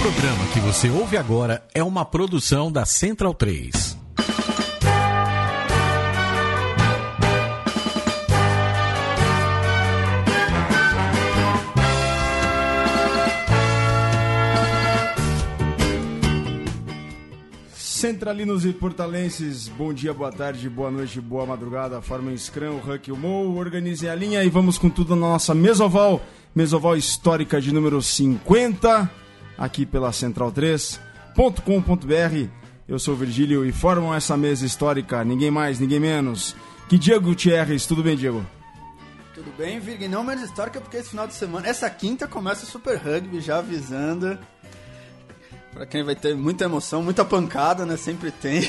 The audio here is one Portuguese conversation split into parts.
programa que você ouve agora é uma produção da Central 3. Centralinos e portalenses, bom dia, boa tarde, boa noite, boa madrugada. Formem Scrum, o Huck o Mo, organizem a linha e vamos com tudo na nossa mesoval, mesoval histórica de número 50, aqui pela central3.com.br. Eu sou o Virgílio e formam essa mesa histórica, ninguém mais, ninguém menos, que Diego Gutierrez. Tudo bem, Diego? Tudo bem, Virgem? Não menos histórica porque esse final de semana, essa quinta começa o Super Rugby, já avisando. Pra quem vai ter muita emoção, muita pancada, né? Sempre tem.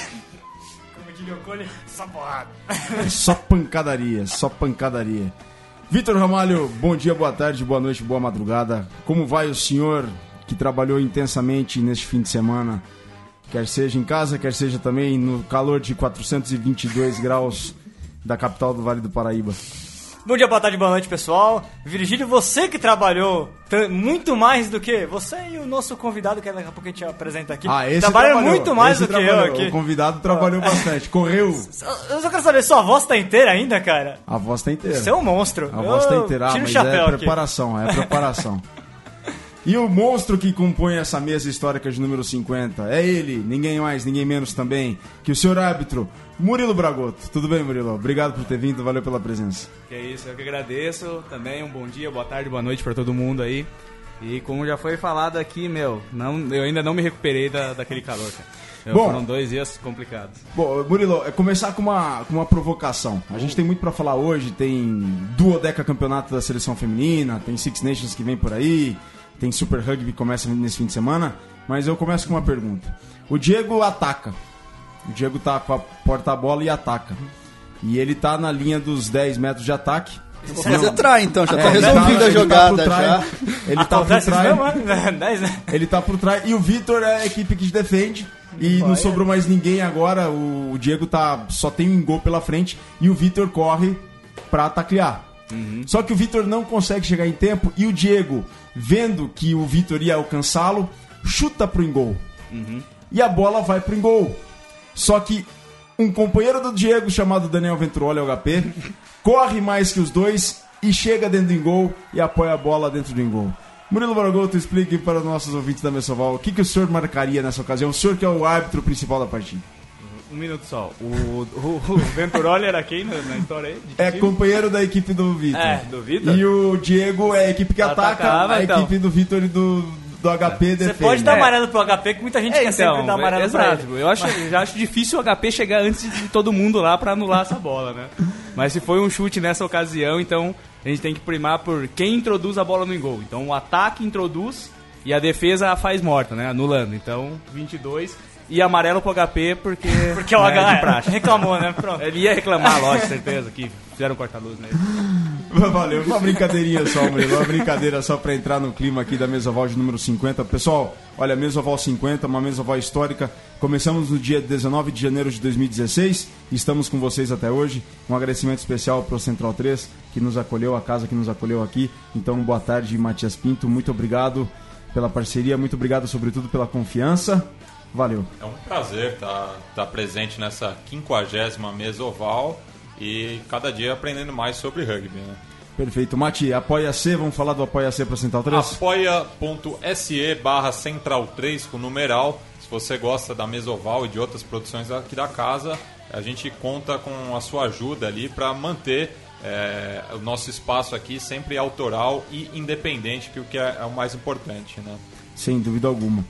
Como diria o Cole, só porrada. Só pancadaria, só pancadaria. Vitor Ramalho, bom dia, boa tarde, boa noite, boa madrugada. Como vai o senhor que trabalhou intensamente neste fim de semana? Quer seja em casa, quer seja também no calor de 422 graus da capital do Vale do Paraíba. Bom dia, boa tarde, boa noite, pessoal. Virgílio, você que trabalhou muito mais do que você e o nosso convidado, que daqui a pouco a gente apresenta aqui. Ah, esse Trabalham trabalhou, muito mais esse do que eu trabalhou. aqui. O convidado trabalhou bastante, correu. Eu só quero saber, sua voz tá inteira ainda, cara? A voz tá inteira. Você é um monstro. A voz tá Eu inteira, ah, mas é aqui. preparação, é preparação. E o monstro que compõe essa mesa histórica de número 50 é ele, ninguém mais, ninguém menos também, que o senhor árbitro, Murilo Bragoto. Tudo bem, Murilo? Obrigado por ter vindo, valeu pela presença. Que é isso, eu que agradeço. Também um bom dia, boa tarde, boa noite pra todo mundo aí. E como já foi falado aqui, meu, não, eu ainda não me recuperei da, daquele calor, cara. Eu- Bom. foram dois dias complicados. Bom, Murilo, é começar com uma, com uma provocação. A gente tem muito pra falar hoje, tem duodeca campeonato da seleção feminina, tem Six Nations que vem por aí, tem Super Rugby que começa nesse fim de semana, mas eu começo com uma pergunta. O Diego ataca. O Diego tá com a porta-bola e ataca. E ele tá na linha dos 10 metros de ataque. Vou fazer try então, já tá É, ele resolvida tá- a ele tá jogada por trás- já. Ele tá por trás. né? Né? Ele tá por trás. E o Vitor é a equipe que te defende. E não sobrou mais ninguém agora. O Diego tá só tem um gol pela frente. E o Vitor corre pra taclear. Só que o Vitor não consegue chegar em tempo. E o Diego, vendo que o Vitor ia alcançá-lo, chuta pro engol. E a bola vai pro engol. Só que um companheiro do Diego, chamado Daniel Venturoli, HP, corre mais que os dois e chega dentro do engol e apoia a bola dentro do engol. Murilo Bargoto, explique para os nossos ouvintes da Messoval o que, que o senhor marcaria nessa ocasião, o senhor que é o árbitro principal da partida. Um minuto só. O, o, o Venturoli era quem na, na história aí? De É time? companheiro da equipe do Vitor. É, do Vitor? E o Diego é a equipe que ataca, Atacava, a então. equipe do Vitor e do, do HP Você defende. pode dar É. amarelo pro HP, que muita gente É, quer sempre então, dar amarelo é, exato. ele. Eu acho, já acho difícil o HP chegar antes de todo mundo lá pra anular essa bola, né? Mas se foi um chute nessa ocasião, então a gente tem que primar por quem introduz a bola no gol. Então o ataque introduz e a defesa a faz morta, né? Anulando. Então 22 e amarelo pro HP porque Porque o né, H reclamou, né? Pronto. Ele ia reclamar, lógico, certeza, que fizeram corta-luz nele. Valeu, uma brincadeirinha só, Murilo, uma brincadeira só pra entrar no clima aqui da Mesoval de número 50. Pessoal, olha, Mesoval 50, uma Mesoval histórica. Começamos no dia 19 de janeiro de 2016 e estamos com vocês até hoje. Um agradecimento especial pro Central 3, que nos acolheu, a casa que nos acolheu aqui. Então, boa tarde, Matias Pinto, muito obrigado pela parceria, muito obrigado sobretudo pela confiança. Valeu. É um prazer estar presente nessa 50 mesa oval e cada dia aprendendo mais sobre rugby. Né? Perfeito. Mati, apoia-se, vamos falar do apoia-se pro Central 3? apoia.se barra central 3 com numeral. Se você gosta da Mesoval e de outras produções aqui da casa, a gente conta com a sua ajuda ali para manter é, o nosso espaço aqui sempre autoral e independente, que o que é, é o mais importante. Né? Sem dúvida alguma.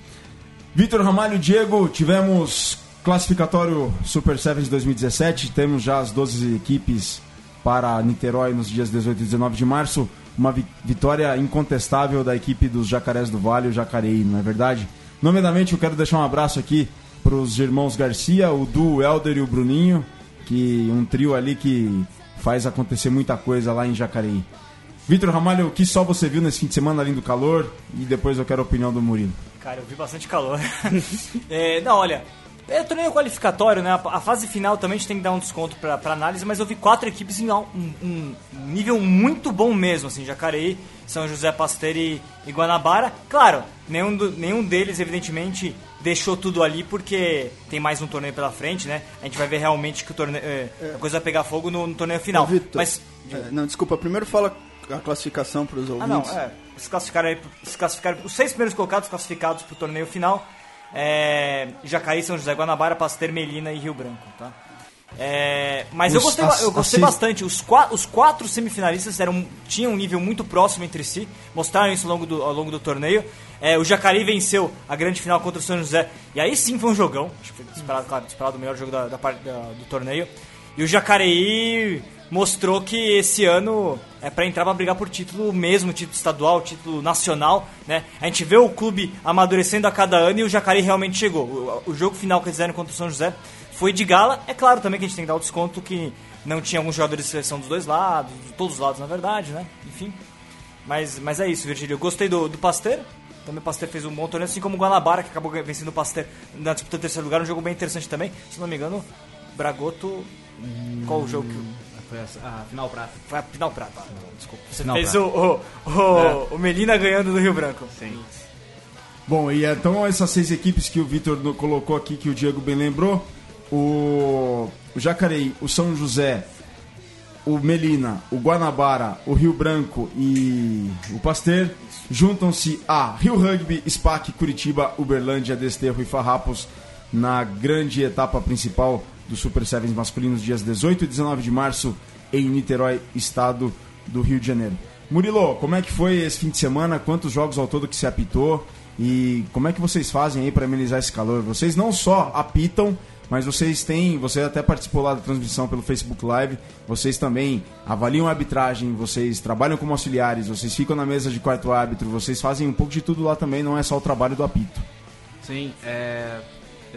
Vitor Ramalho, Diego, tivemos classificatório Super Sevens 2017, temos já as 12 equipes para Niterói nos dias 18 e 19 de março. Uma vi- vitória incontestável da equipe dos Jacarés do Vale, o Jacareí, não é verdade? Nomeadamente, eu quero deixar um abraço aqui para os irmãos Garcia, o Du, o Helder e o Bruninho, que um trio ali que faz acontecer muita coisa lá em Jacareí. Vitor Ramalho, o que só você viu nesse fim de semana além do calor? E depois eu quero a opinião do Murilo. Cara, eu vi bastante calor. É, não, olha, É torneio qualificatório, né? A, fase final também a gente tem que dar um desconto pra, pra análise, mas eu vi quatro equipes em um, um nível muito bom mesmo, assim, Jacareí, São José Pasteiro e, e Guanabara. Claro, nenhum, do- nenhum deles, evidentemente, deixou tudo ali porque tem mais um torneio pela frente, né? A gente vai ver realmente que o torneio, é, a coisa vai pegar fogo no, no torneio final. Ô, Vitor, Mas é, não, desculpa, primeiro fala a classificação para os Ah, não, ouvintes. é. Se classificaram, se classificaram os seis primeiros colocados classificados para o torneio final. É, Jacareí, São José, Guanabara, Pasteiro, Melina e Rio Branco, tá? É, mas eu Os- gostei, as- eu gostei as bastante. Os, qua- os quatro semifinalistas eram, tinham um nível muito próximo entre si. Mostraram isso ao longo do, ao longo do torneio. É, o Jacareí venceu a grande final contra o São José. E aí sim foi um jogão. Acho que foi disparado, claro, disparado o melhor jogo da, da da- do torneio. E o Jacareí mostrou que esse ano é para entrar para brigar por título mesmo, título estadual, título nacional, né? A gente vê o clube amadurecendo a cada ano e o Jacareí realmente chegou. O, o jogo final que eles fizeram contra o São José foi de gala. É claro também que a gente tem que dar o desconto que não tinha alguns jogadores de seleção dos dois lados, de todos os lados na verdade, né? Enfim. Mas, mas é isso, Virgílio. Eu gostei do, do Pasteiro. Também o Pasteiro fez um bom torneio, assim como o Guanabara, que acabou vencendo o Pasteiro na disputa do terceiro lugar. Um jogo bem interessante também. Se não me engano, Bragoto. Qual o jogo que. Foi a, a final prata. Foi a final prata. Desculpa. Você Final fez prata. o, o, o, o Melina ganhando do Rio Branco. Sim. Bom, e então essas seis equipes que o Vitor colocou aqui, que o Diego bem lembrou, o, o Jacareí, o São José, o Melina, o Guanabara, o Rio Branco e o Pasteur juntam-se a Rio Rugby, SPAC, Curitiba, Uberlândia, Desterro e Farrapos na grande etapa principal do Super Sevens masculinos, dias 18 e 19 de março, em Niterói, estado do Rio de Janeiro. Murilo, como é que foi esse fim de semana? Quantos jogos ao todo que se apitou? E como é que vocês fazem aí para amenizar esse calor? Vocês não só apitam, mas vocês têm, você até participou lá da transmissão pelo Facebook Live, vocês também avaliam a arbitragem, vocês trabalham como auxiliares, vocês ficam na mesa de quarto árbitro, vocês fazem um pouco de tudo lá também, não é só o trabalho do apito. Sim, é,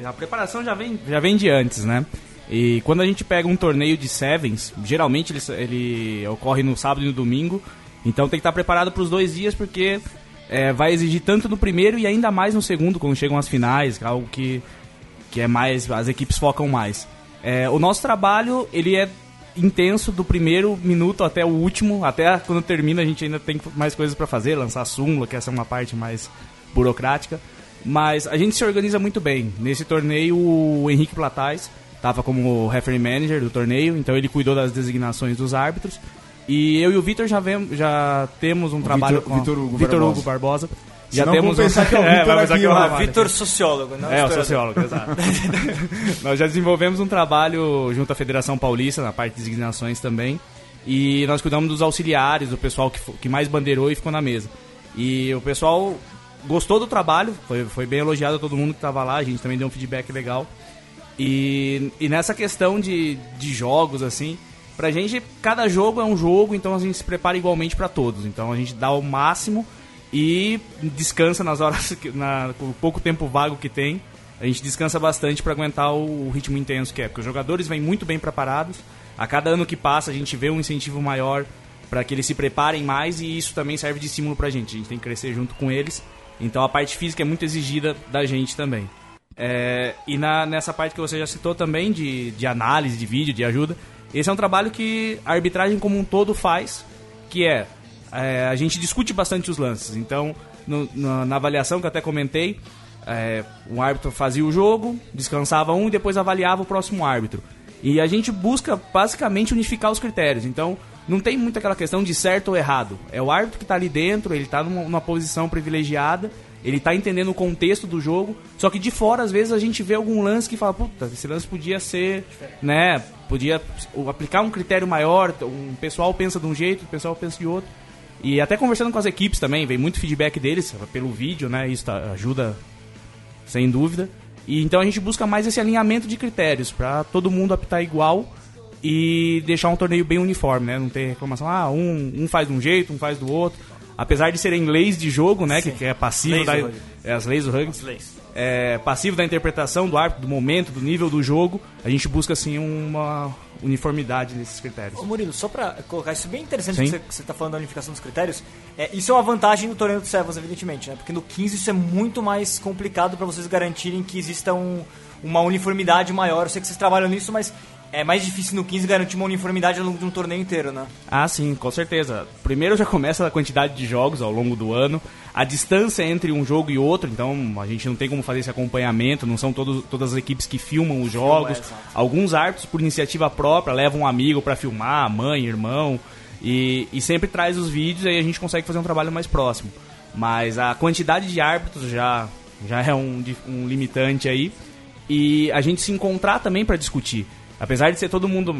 a preparação já vem, já vem de antes, né? E quando a gente pega um torneio de sevens, geralmente ele, ele ocorre no sábado e no domingo, então tem que estar preparado para os dois dias porque é, vai exigir tanto no primeiro e ainda mais no segundo, quando chegam as finais, algo que, que é mais, as equipes focam mais. É, o nosso trabalho, ele é intenso do primeiro minuto até o último, até quando termina a gente ainda tem mais coisas para fazer, lançar súmula, que essa é uma parte mais burocrática. Mas a gente se organiza muito bem. Nesse torneio, o Henrique Platais estava como referee manager do torneio, então ele cuidou das designações dos árbitros. E eu e o Vitor já, vem- já temos um trabalho Vitor- com Vitor Hugo Vitor Barbosa. Hugo Barbosa. Já Senão temos pensar que é o É, Vitor aqui, é o ó. Vitor sociólogo, não É, o historiador. sociólogo, exato. nós já desenvolvemos um trabalho junto à Federação Paulista, na parte de designações também. E nós cuidamos dos auxiliares, do pessoal que, que mais bandeirou e ficou na mesa. E o pessoal gostou do trabalho, foi, foi bem elogiado todo mundo que estava lá, a gente também deu um feedback legal. E, e nessa questão de, de jogos, assim, pra gente, cada jogo é um jogo, então a gente se prepara igualmente pra todos. Então a gente dá o máximo e descansa nas horas, que- na, com o pouco tempo vago que tem. A gente descansa bastante pra aguentar o, o ritmo intenso que é, porque os jogadores vêm muito bem preparados. A cada ano que passa, a gente vê um incentivo maior para que eles se preparem mais e isso também serve de estímulo pra gente. A gente tem que crescer junto com eles. Então a parte física é muito exigida da gente também. É, e na- nessa parte que você já citou também, de, de análise, de vídeo, de ajuda, esse é um trabalho que a arbitragem como um todo faz, que é, é, a gente discute bastante os lances. Então, no- na, na avaliação que eu até comentei, é, um árbitro fazia o jogo, descansava um e depois avaliava o próximo árbitro. E a gente busca basicamente unificar os critérios. Então, não tem muito aquela questão de certo ou errado. É o árbitro que está ali dentro, ele está numa, numa posição privilegiada, ele está entendendo o contexto do jogo. Só que de fora, às vezes, a gente vê algum lance que fala, puta, esse lance podia ser, né? Podia aplicar um critério maior. Um pessoal pensa de um jeito, o pessoal pensa de outro. E até conversando com as equipes também, vem muito feedback deles pelo vídeo, né? Isso tá- ajuda sem dúvida. E então a gente busca mais esse alinhamento de critérios para todo mundo apitar igual e deixar um torneio bem uniforme, né? Não ter reclamação, ah, um, um faz de um jeito, um faz do outro. apesar de serem leis de jogo, né, que, que é passivo Leis da, é, as leis do rugby, As leis. é, passivo da interpretação do árbitro, do momento, do nível do jogo, a gente busca assim uma uniformidade nesses critérios. Ô Murilo, só pra colocar isso bem interessante Sim. que você, que você tá falando da unificação dos critérios, é, isso é uma vantagem no torneio do Sevens, evidentemente, né? Porque no 15 isso é muito mais complicado pra vocês garantirem que exista um- uma uniformidade maior. Eu sei que vocês trabalham nisso, mas é mais difícil no 15 garantir uma uniformidade ao longo de um torneio inteiro, né? Ah, sim, com certeza. Primeiro já começa a quantidade de jogos ao longo do ano, a distância entre um jogo e outro, então a gente não tem como fazer esse acompanhamento, não são todos, todas as equipes que filmam os jogos. é, exato. Alguns árbitros, por iniciativa própria, levam um amigo pra filmar, mãe, irmão, e, e sempre traz os vídeos e aí a gente consegue fazer um trabalho mais próximo. Mas a quantidade de árbitros já, já é um, um limitante aí. E a gente se encontrar também para discutir. Apesar de ser todo mundo,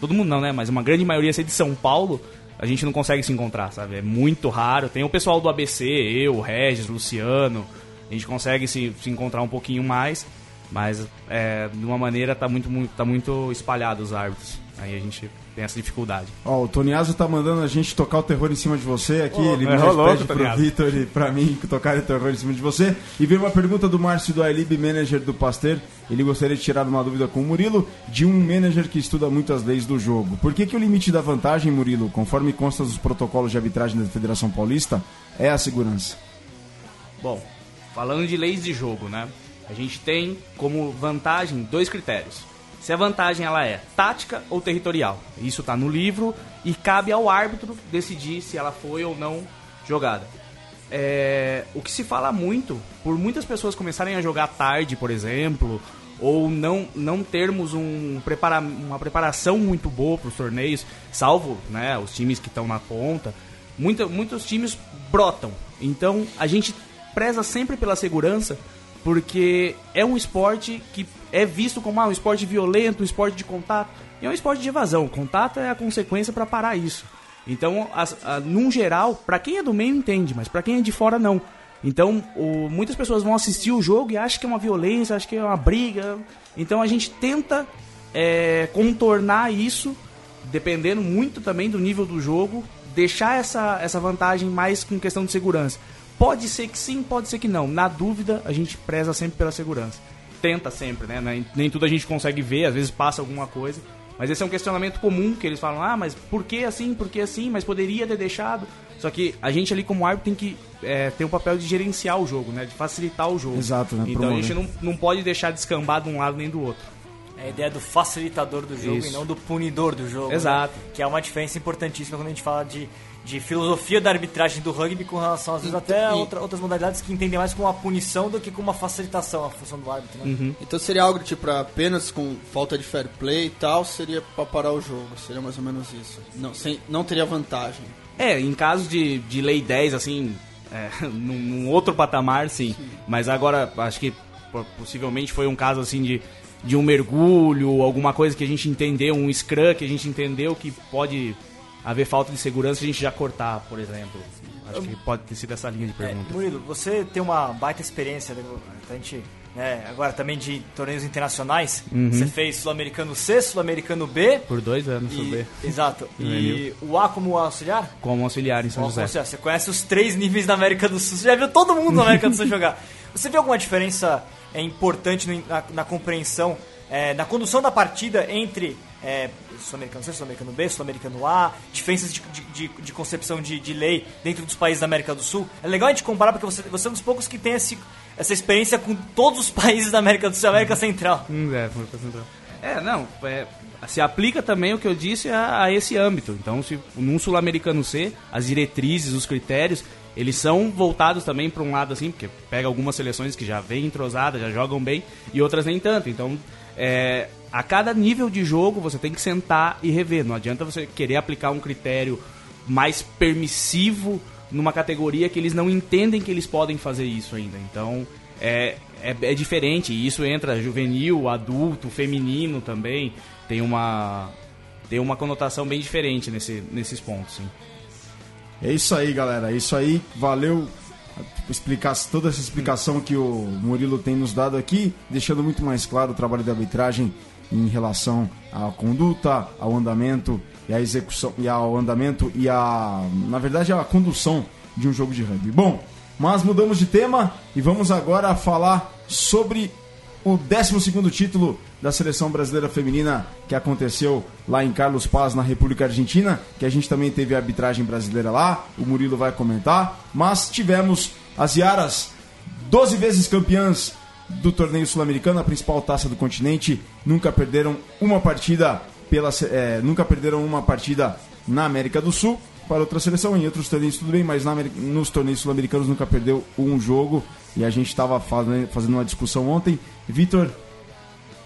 todo mundo não, né? Mas uma grande maioria ser de São Paulo, a gente não consegue se encontrar, sabe? É muito raro. Tem o pessoal do ABC, eu, Regis, Luciano, a gente consegue se, se encontrar um pouquinho mais, mas é, de uma maneira tá muito, muito, tá muito espalhado os árbitros. Aí a gente tem essa dificuldade. Ó, o Toniazo tá mandando a gente tocar o terror em cima de você aqui. ele é, mesmo rolou, pede pro. Vitor e pra mim tocar o terror em cima de você. E veio uma pergunta do Márcio do iLib, manager do Pasteur. Ele gostaria de tirar uma dúvida com o Murilo de um manager que estuda muito as leis do jogo. Por que, que o limite da vantagem, Murilo, conforme consta dos protocolos de arbitragem da Federação Paulista, é a segurança? Bom, falando de leis de jogo, né? A gente tem como vantagem dois critérios. Se a vantagem ela é tática ou territorial. Isso está no livro e cabe ao árbitro decidir se ela foi ou não jogada. É, o que se fala muito, por muitas pessoas começarem a jogar tarde, por exemplo, ou não, não termos um prepara, uma preparação muito boa para os torneios, salvo né, os times que estão na ponta, muita, muitos times brotam. Então a gente preza sempre pela segurança, porque é um esporte que é visto como ah, um esporte violento, um esporte de contato, e é um esporte de evasão. Contato é a consequência para parar isso. Então, a, num geral, para quem é do meio entende, mas para quem é de fora não. Então, o- muitas pessoas vão assistir o jogo e acham que é uma violência, acham que é uma briga. Então, a gente tenta é, contornar isso, dependendo muito também do nível do jogo, deixar essa, essa vantagem mais com questão de segurança. Pode ser que sim, pode ser que não. Na dúvida, a gente preza sempre pela segurança. Tenta sempre, né? Nem- Nem tudo a gente consegue ver, às vezes passa alguma coisa. Mas esse é um questionamento comum que eles falam: ah, mas por que assim, por que assim, mas poderia ter deixado. Só que a gente ali como árbitro tem que é, ter o papel de gerenciar o jogo, né? De facilitar o jogo. Exato, né? Então a Promover. gente não, não pode deixar descambar de um lado nem do outro. É a ideia do facilitador do jogo Isso. e não do punidor do jogo. Exato. né? Que é uma diferença importantíssima quando a gente fala de, de filosofia da arbitragem do rugby com relação, às vezes, até a e- outra- outras modalidades que entendem mais como uma punição do que como uma facilitação a função do árbitro. Né? Uhum. Então seria algo tipo apenas com falta de fair play e tal, seria pra parar o jogo. Seria mais ou menos isso. Não, sem, não teria vantagem. É, em caso de, de lei 10, assim, é, num, num outro patamar, sim. Mas agora, acho que po- possivelmente foi um caso, assim, de, de um mergulho, alguma coisa que a gente entendeu, um scrum que a gente entendeu que pode haver falta de segurança, a gente já cortar, por exemplo. Acho que pode ter sido essa linha de É, pergunta. Murilo, você tem uma baita experiência, né, a gente, né, agora também de torneios internacionais. Uhum. Você fez Sul-Americano C, Sul-Americano B. Por dois anos, E, sobre exato. E o A como auxiliar? como auxiliar em São Ou José. seja, você conhece os três níveis da América do Sul. Você já viu todo mundo na América do Sul jogar. Você vê alguma diferença é, importante na, na compreensão, é, na condução da partida entre é, Sul-Americano C, Sul-Americano B, Sul-Americano A, diferenças de, de, de- concepção de, de lei dentro dos países da América do Sul? É legal a gente comparar porque você, você é um dos poucos que tem esse, essa experiência com todos os países da América do Sul e América Central. Hum, é, pra central. É, não, é, se aplica também o que eu disse a, a esse âmbito. Então, se num sul-americano C, as diretrizes, os critérios, eles são voltados também para um lado assim, porque pega algumas seleções que já vêm entrosadas, já jogam bem, e outras nem tanto. Então, é, a cada nível de jogo você tem que sentar e rever. Não adianta você querer aplicar um critério mais permissivo numa categoria que eles não entendem que eles podem fazer isso ainda. Então é, é, é diferente. E isso entra juvenil, adulto, feminino também. Tem uma tem uma conotação bem diferente nesse, nesses pontos. Sim. É isso aí, galera. É isso aí. Valeu explicar toda essa explicação que o Murilo tem nos dado aqui, deixando muito mais claro o trabalho da arbitragem em relação à conduta, ao andamento e à execução e ao andamento e a, na verdade, a condução de um jogo de rugby. Bom, mas mudamos de tema e vamos agora falar sobre o 12 título da seleção brasileira feminina que aconteceu lá em Carlos Paz, na República Argentina, que a gente também teve a arbitragem brasileira lá, o Murilo vai comentar, mas tivemos as Iaras, 12 vezes campeãs do torneio sul-americano, a principal taça do continente, nunca perderam uma partida pela é, nunca perderam uma partida na América do Sul para outra seleção, em outros torneios tudo bem, mas na, nos torneios sul-americanos nunca perdeu um jogo e a gente estava fazendo uma discussão ontem. Vitor,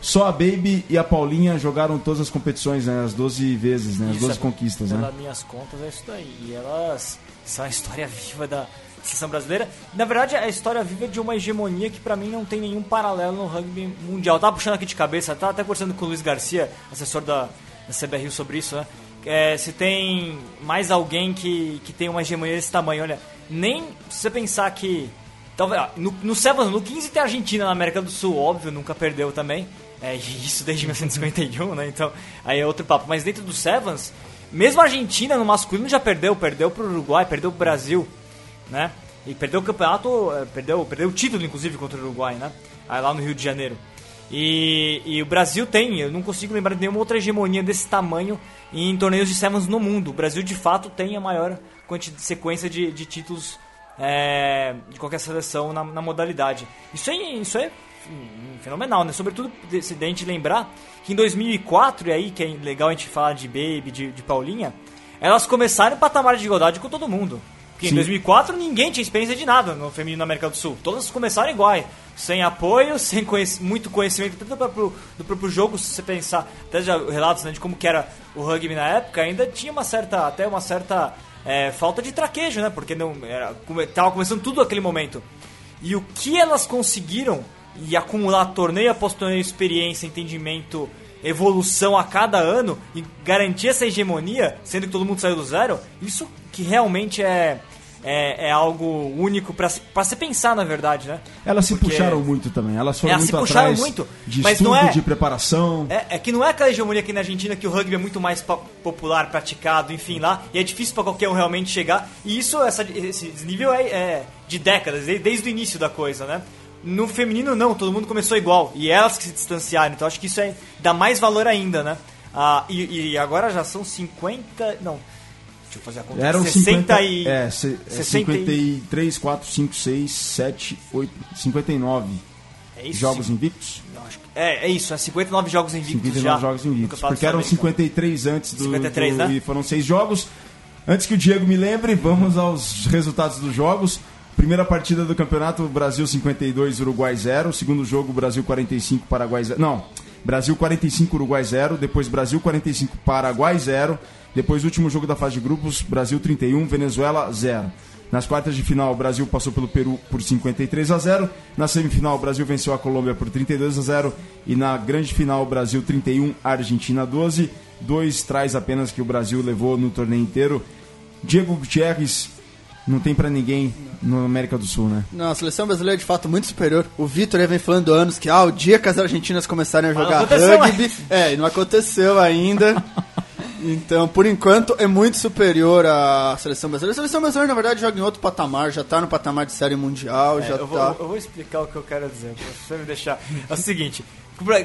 só a Baby e a Paulinha jogaram todas as competições, né? As 12 vezes, né? As Isso, 12 conquistas, né? Pelas minhas contas é isso daí. E elas são a história viva da seleção brasileira. Na verdade, é a história viva de uma hegemonia que pra mim não tem nenhum paralelo no rugby mundial. Tava puxando aqui de cabeça, tava até conversando com o Luiz Garcia, assessor da, da CBRU sobre isso, né? É, se tem mais alguém que, que tem uma hegemonia desse tamanho, olha, nem se você pensar que. Talvez, no, no Sevens, no 15 tem a Argentina na América do Sul, óbvio, nunca perdeu também. É, isso desde 1951, né? Então, aí é outro papo. Mas dentro do Sevens, mesmo a Argentina no masculino já perdeu, perdeu pro Uruguai, perdeu pro Brasil, né? E perdeu o campeonato, é, perdeu, perdeu o título, inclusive, contra o Uruguai, né? Aí lá no Rio de Janeiro. E, e, o Brasil tem, eu não consigo lembrar de nenhuma outra hegemonia desse tamanho em torneios de Sevens no mundo. O Brasil de fato tem a maior sequência de, de títulos é, de qualquer seleção na, na, modalidade. Isso é, isso é fenomenal, né? Sobretudo se a gente lembrar que em 2004, e aí que é legal a gente falar de Baby, de, de Paulinha, elas começaram em patamar de igualdade com todo mundo. Porque Sim. em 2004 ninguém tinha experiência de nada no feminino na América do Sul. Todas começaram iguais sem apoio, sem conhec muito conhecimento tanto do próprio, do próprio jogo, se você pensar, até já relatos né, de como que era o rugby na época, ainda tinha uma certa, até uma certa é, falta de traquejo, né? Porque não era, tava começando tudo naquele momento. E o que elas conseguiram e acumular torneio após torneio, experiência, entendimento, evolução a cada ano e garantir essa hegemonia, sendo que todo mundo saiu do zero, isso que realmente é é, é algo único para se pensar, na verdade, né? Elas se Porque puxaram muito também. Elas foram elas muito se puxaram atrás muito, de mas estudo, não é, de preparação. É, é, que não é aquela hegemonia aqui na Argentina que o rugby é muito mais popular, praticado, enfim, lá. E é difícil para qualquer um realmente chegar. E isso, essa, esse nível é, é de décadas, desde o início da coisa, né? No feminino, não, todo mundo começou igual. E elas que se distanciaram. Então acho que isso é, dá mais valor ainda, né? Ah, e, e agora já são 50. Não, Deixa eu fazer a conta. Eram 60 50, e... É, se, é 53, 4, 5, 6, 7, 8, 59 é isso, jogos invictos. É, é isso, é 59 jogos invictos 59 já. jogos invictos, porque eram 53 antes do... 53, do, né? E foram 6 jogos. Antes que o Diego me lembre, vamos aos resultados dos jogos. Primeira partida do campeonato, Brasil 52, Uruguai 0. Segundo jogo, Brasil 45, Paraguai 0. Não, Brasil 45, Uruguai 0. Depois Brasil 45, Paraguai 0. Depois, último jogo da fase de grupos, Brasil 31, Venezuela 0. Nas quartas de final, o Brasil passou pelo Peru por 53 a 0. Na semifinal, o Brasil venceu a Colômbia por 32 a 0. E na grande final, o Brasil 31, Argentina 12. Dois traz apenas que o Brasil levou no torneio inteiro. Diego Gutierrez, não tem para ninguém no América do Sul, né? Não, a seleção brasileira é de fato muito superior. O Vitor vem falando anos que ah, o dia que as argentinas começarem a jogar rugby. É, não aconteceu ainda. Então, por enquanto, é muito superior à seleção brasileira. A seleção brasileira, na verdade, joga em outro patamar, já está no patamar de série mundial, é, já eu tá... Vou, eu vou explicar o que eu quero dizer, se você me deixar. É o seguinte,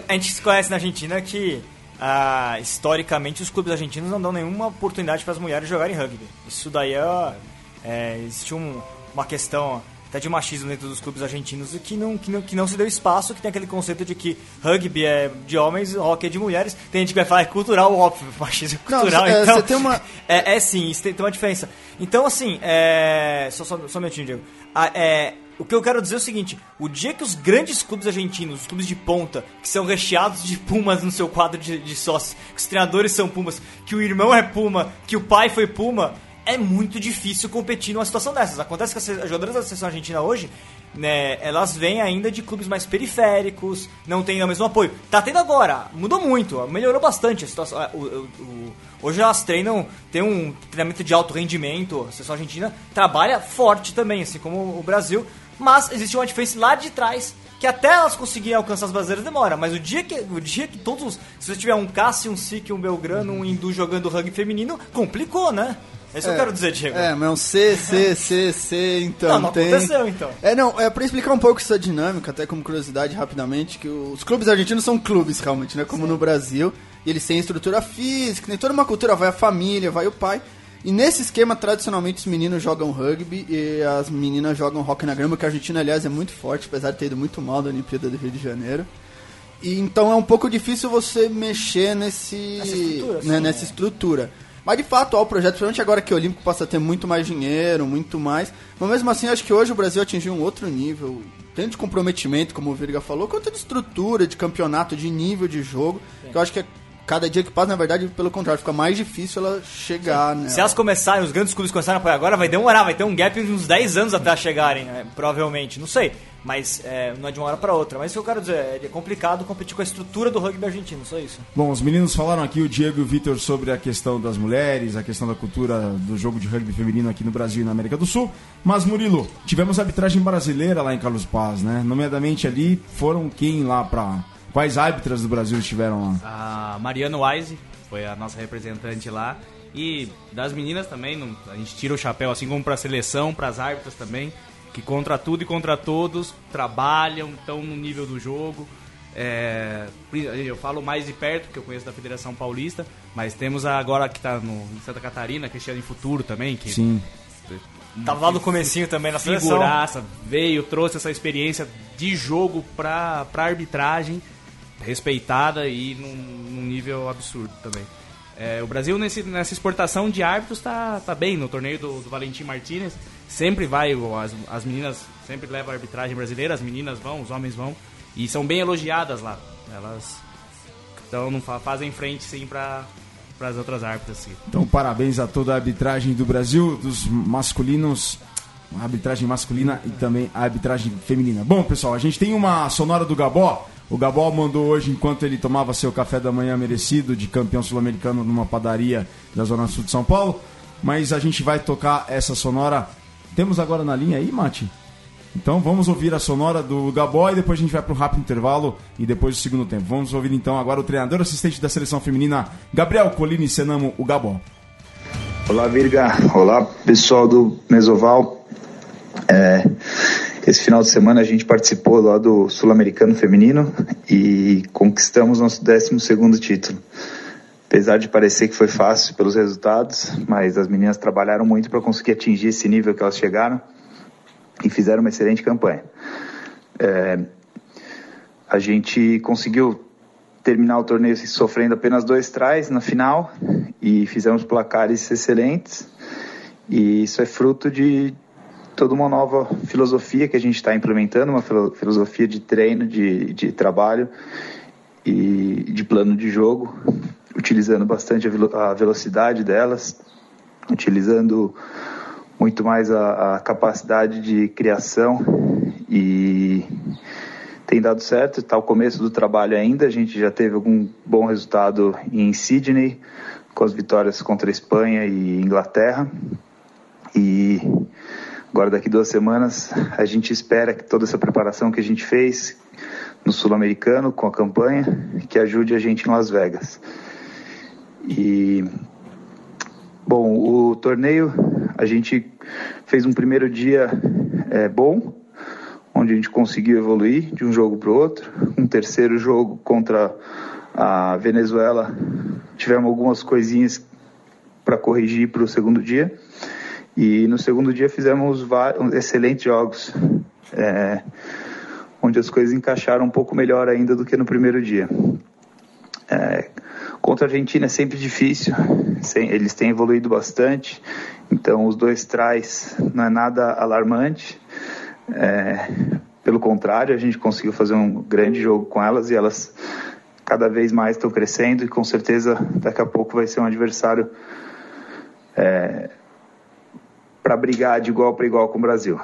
a gente se conhece na Argentina que, ah, historicamente, os clubes argentinos não dão nenhuma oportunidade para as mulheres jogarem rugby. Isso daí é... é existe um, uma questão até de machismo dentro dos clubes argentinos que não, que não, que não se deu espaço, que tem aquele conceito de que rugby é de homens, hockey é de mulheres. Tem gente que vai falar é cultural, óbvio, machismo é cultural. Não, então, é, tem uma... é, é sim, isso tem, tem, uma diferença. Então, assim, é... só, só, só um minutinho, Diego. Ah, é... O que eu quero dizer é o seguinte: o dia que os grandes clubes argentinos, os clubes de ponta, que são recheados de pumas no seu quadro de, de sócios, que os treinadores são pumas, que o irmão é puma, que o pai foi puma, é muito difícil competir numa situação dessas. Acontece que as jogadoras da seleção argentina hoje, né, elas vêm ainda de clubes mais periféricos, não tem o mesmo apoio. Tá tendo agora, mudou muito, melhorou bastante a situação. O, o, o, hoje elas treinam, tem um treinamento de alto rendimento, a seleção argentina trabalha forte também, assim como o Brasil, mas existe uma diferença lá de trás que até elas conseguirem alcançar as brasileiras demora, mas o dia que, o dia que todos, se você tiver um Cássio, um Sique, um Belgrano, um Hindu jogando rugby feminino, complicou, né? É isso que eu quero dizer, Diego. É, mas é um C, C, C, C, então. Não, não tem... aconteceu, então. É, não, é pra explicar um pouco essa dinâmica, até como curiosidade rapidamente, que os clubes argentinos são clubes realmente, né? Como no Brasil. E eles têm estrutura física, tem toda uma cultura, vai a família, vai o pai. E nesse esquema, tradicionalmente, os meninos jogam rugby e as meninas jogam hockey na grama, que a Argentina, aliás, é muito forte, apesar de ter ido muito mal da Olimpíada do Rio de Janeiro. E, então é um pouco difícil você mexer nesse, Nessa estrutura, né, sim, nessa é. estrutura. Mas de fato, há o projeto, principalmente agora que o Olímpico passa a ter muito mais dinheiro, muito mais. Mas mesmo assim, acho que hoje o Brasil atingiu um outro nível, tanto de comprometimento, como o Virga falou, quanto de estrutura, de campeonato, de nível de jogo. Que eu acho que é, cada dia que passa, na verdade, pelo contrário, fica mais difícil ela chegar, né? Se elas começarem, os grandes clubes começarem a apoiar agora, vai demorar, vai ter um gap de uns 10 anos até chegarem, né? provavelmente. Não sei, mas é, não é de uma hora pra outra. Mas o que eu quero dizer, é complicado competir com a estrutura do rugby argentino, só isso. Bom, os meninos falaram aqui, o Diego e o Vitor, sobre a questão das mulheres, a questão da cultura do jogo de rugby feminino aqui no Brasil e na América do Sul. Mas, Murilo, tivemos arbitragem brasileira lá em Carlos Paz, né? Nomeadamente ali, foram quem lá pra. Quais árbitras do Brasil estiveram lá? A Mariana Wise foi a nossa representante lá. E das meninas também, não- a gente tira o chapéu, assim como para a seleção, para as árbitras também, que contra tudo e contra todos trabalham, estão no nível do jogo. É, eu falo mais de perto, que eu conheço da Federação Paulista, mas temos agora que está em Santa Catarina, Cristiane Futuro também, que Sim. Tava lá no comecinho também na seleção. figuraça, veio, trouxe essa experiência de jogo pra, pra arbitragem, respeitada e num, num nível absurdo também. É, o Brasil nesse, nessa exportação de árbitros tá, tá bem, no torneio do, do Valentim Martinez, sempre vai, as, as meninas sempre levam a arbitragem brasileira, as meninas vão, os homens vão, e são bem elogiadas lá. Elas então, não fa- fazem frente sim para as outras árbitras. Sim. Então, parabéns a toda a arbitragem do Brasil, dos masculinos, a arbitragem masculina e também a arbitragem feminina. Bom, pessoal, a gente tem uma sonora do Gabó. O Gabó mandou hoje, enquanto ele tomava seu café da manhã merecido de campeão sul-americano numa padaria da Zona Sul de São Paulo. Mas a gente vai tocar essa sonora. Temos agora na linha aí, Mate? Então vamos ouvir a sonora do Gabó e depois a gente vai para um rápido intervalo e depois do segundo tempo. Vamos ouvir então agora o treinador assistente da seleção feminina, Gabriel Colini Senamo, o Gabó. Olá, Virga. Olá, pessoal do Mesoval. É, esse final de semana a gente participou lá do Sul-Americano Feminino e conquistamos nosso 12º título. Apesar de parecer que foi fácil pelos resultados, mas as meninas trabalharam muito para conseguir atingir esse nível que elas chegaram e fizeram uma excelente campanha. É, a gente conseguiu terminar o torneio sofrendo apenas dois trás na final e fizemos placares excelentes. E isso é fruto de toda uma nova filosofia que a gente está implementando, uma filo- filosofia de treino, de, de trabalho e de plano de jogo, utilizando bastante a, velo- a velocidade delas, utilizando muito mais a, a capacidade de criação e tem dado certo, está o começo do trabalho ainda, a gente já teve algum bom resultado em Sydney, com as vitórias contra a Espanha e Inglaterra, e agora daqui duas semanas a gente espera que toda essa preparação que a gente fez no Sul-Americano com a campanha, que ajude a gente em Las Vegas. E Bom, o torneio a gente fez um primeiro dia é, bom, onde a gente conseguiu evoluir de um jogo para o outro. Um terceiro jogo contra a Venezuela, tivemos algumas coisinhas para corrigir para o segundo dia. E no segundo dia fizemos vários, excelentes jogos, é, onde as coisas encaixaram um pouco melhor ainda do que no primeiro dia. É, contra a Argentina é sempre difícil, eles têm evoluído bastante, então os dois trás não é nada alarmante. É, pelo contrário, a gente conseguiu fazer um grande jogo com elas e elas cada vez mais estão crescendo e com certeza daqui a pouco vai ser um adversário para brigar de igual para igual com o Brasil.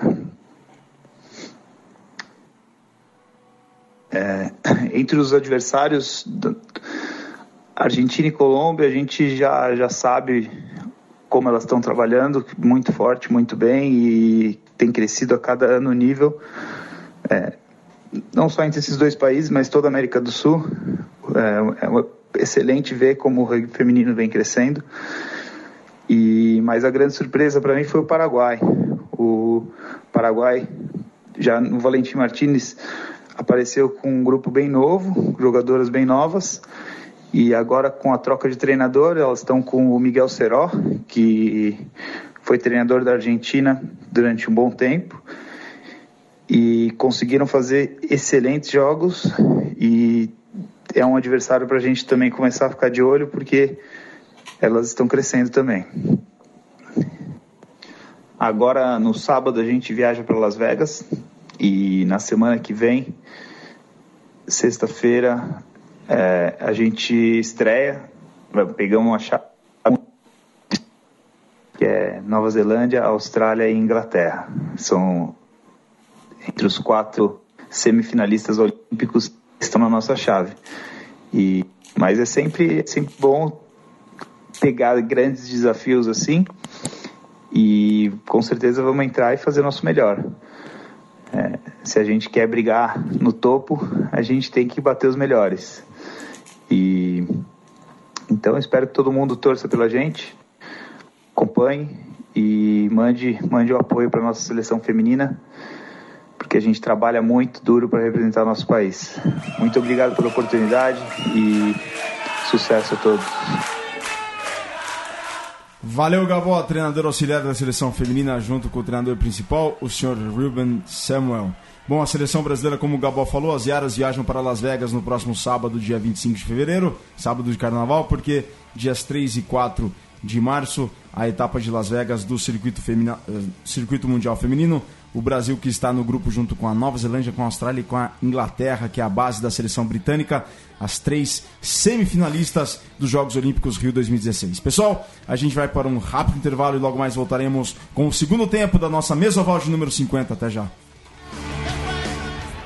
É, entre os adversários Argentina e Colômbia, a gente já, já sabe como elas estão trabalhando, muito forte, muito bem e tem crescido a cada ano o nível. É, não só entre esses dois países, mas toda a América do Sul. É, é excelente ver como o rugby feminino vem crescendo. E mas a grande surpresa para mim foi o Paraguai. O Paraguai já no Valentim Martinez apareceu com um grupo bem novo, jogadoras bem novas. E agora com a troca de treinador, elas estão com o Miguel Seró, que foi treinador da Argentina durante um bom tempo. E conseguiram fazer excelentes jogos. E é um adversário para a gente também começar a ficar de olho porque elas estão crescendo também. Agora no sábado a gente viaja para Las Vegas. E na semana que vem, sexta-feira, é, a gente estreia, pegamos uma chave que é Nova Zelândia, Austrália e Inglaterra. São entre os quatro semifinalistas olímpicos que estão na nossa chave. E, mas é sempre, é sempre bom pegar grandes desafios assim e com certeza vamos entrar e fazer nosso melhor. É, se a gente quer brigar no topo, a gente tem que bater os melhores. E então espero que todo mundo torça pela gente, acompanhe e mande, mande o apoio para nossa seleção feminina, porque a gente trabalha muito duro para representar nosso país. Muito obrigado pela oportunidade e sucesso a todos. Valeu, Gabó, treinador auxiliar da seleção feminina, junto com o treinador principal, o senhor Ruben Samuel. Bom, a seleção brasileira, como o Gabó falou, as Yaras viajam para Las Vegas no próximo sábado, dia 25 de fevereiro, sábado de carnaval, porque dias 3 e 4 de março, a etapa de Las Vegas do circuito, femina, uh, circuito mundial feminino. O Brasil que está no grupo junto com a Nova Zelândia, com a Austrália e com a Inglaterra, que é a base da seleção britânica, as três semifinalistas dos Jogos Olímpicos Rio 2016. Pessoal, a gente vai para um rápido intervalo e logo mais voltaremos com o segundo tempo da nossa mesoval de número 50. Até já.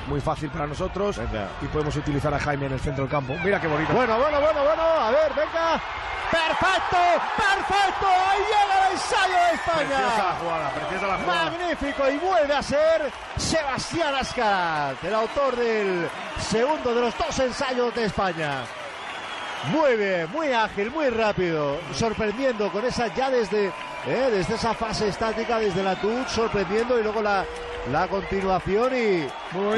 Muy fácil para nosotros Venga. y podemos utilizar a Jaime en el centro del campo. Mira qué bonito. Bueno, bueno, bueno, bueno. A ver, venga. Perfecto, perfecto. Ahí llega el ensayo de Preciosa la España. jugada, preciosa la jugada. Magnífico y vuelve a ser Sebastián Ascarat, el autor del segundo de los dos ensayos de España. Muy bien, muy ágil, muy rápido, sorprendiendo con esa ya desde, eh, desde esa fase estática, desde la touch, sorprendiendo y luego la, la continuación y,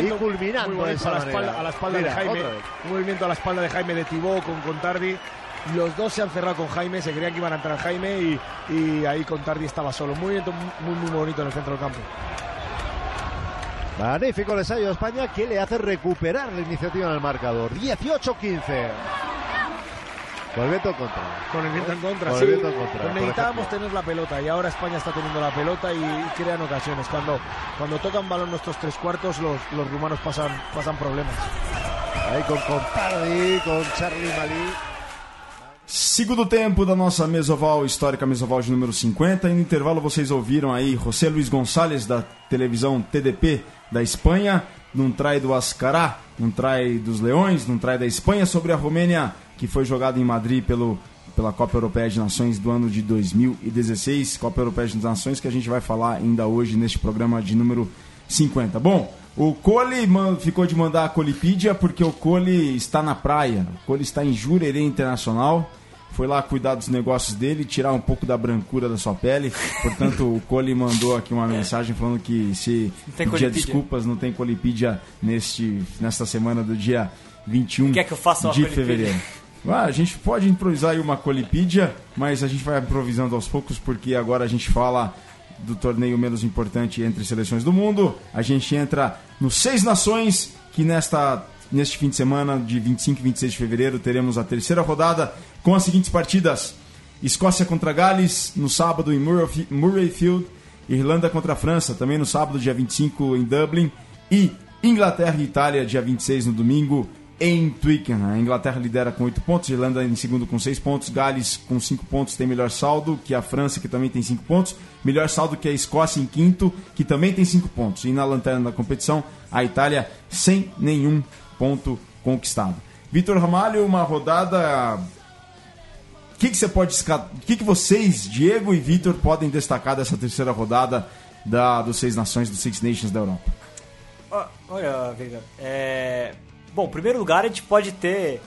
y culminando de esa a la manera. espalda, a la espalda Mira, de Jaime. Un movimiento a la espalda de Jaime de Tibó con Contardi. Los dos se han cerrado con Jaime, se creían que iban a entrar Jaime y, y ahí Contardi estaba solo. Un movimiento muy, muy bonito en el centro del campo. Magnífico el ensayo de España que le hace recuperar la iniciativa en el marcador. 18-15. Con el viento en contra. Con el viento en contra, Con sí. el viento en contra, Pues por necesitábamos tener la pelota y ahora España está teniendo la pelota y, y crean ocasiones. Cuando, cuando tocan balón nuestros tres cuartos, los, los rumanos pasan, pasan problemas. Aí com Contardi, com Charlie Mali. Segundo tempo da nossa mesoval, histórica mesoval de número 50. E no intervalo vocês ouviram aí José Luiz Gonçalves, da televisão TDP da Espanha, num trai do Ascará, num trai dos Leões, num trai da Espanha sobre a Romênia, que foi jogado em Madrid pelo, pela Copa Europeia de Nações do ano de 2016. Copa Europeia de Nações que a gente vai falar ainda hoje neste programa de número 50. Bom, o Cole ficou de mandar a Colipídia porque o Cole está na praia. O Cole está em Jurerê Internacional. Foi lá cuidar dos negócios dele, tirar um pouco da brancura da sua pele. Portanto, o Cole mandou aqui uma mensagem falando que se Colipídia. desculpas, não tem Colipídia neste, nesta semana do dia 21 Quer que eu faça uma de Colipídia? fevereiro. Ah, a gente pode improvisar aí uma Colipídia, mas a gente vai improvisando aos poucos porque agora a gente fala do torneio menos importante entre seleções do mundo. A gente entra nos Seis Nações, que nesta, neste fim de semana, de 25 e 26 de fevereiro, teremos a terceira rodada com as seguintes partidas: Escócia contra Gales, no sábado em Murray- Murrayfield, Irlanda contra França, também no sábado, dia 25, em Dublin, e Inglaterra e Itália, dia 26, no domingo, em Twickenham. A Inglaterra lidera com 8 pontos, Irlanda em segundo com 6 pontos, Gales com 5 pontos tem melhor saldo que a França, que também tem 5 pontos, melhor saldo que a Escócia em quinto, que também tem 5 pontos. E na lanterna da competição, a Itália sem nenhum ponto conquistado. Vitor Ramalho, uma rodada. O que, que você pode O que, que vocês, Diego e Vitor, podem destacar dessa terceira rodada da, dos Seis Nações, dos Six Nations da Europa? Ó, Olha, Veiga, é... Bom, em primeiro lugar, a gente pode ter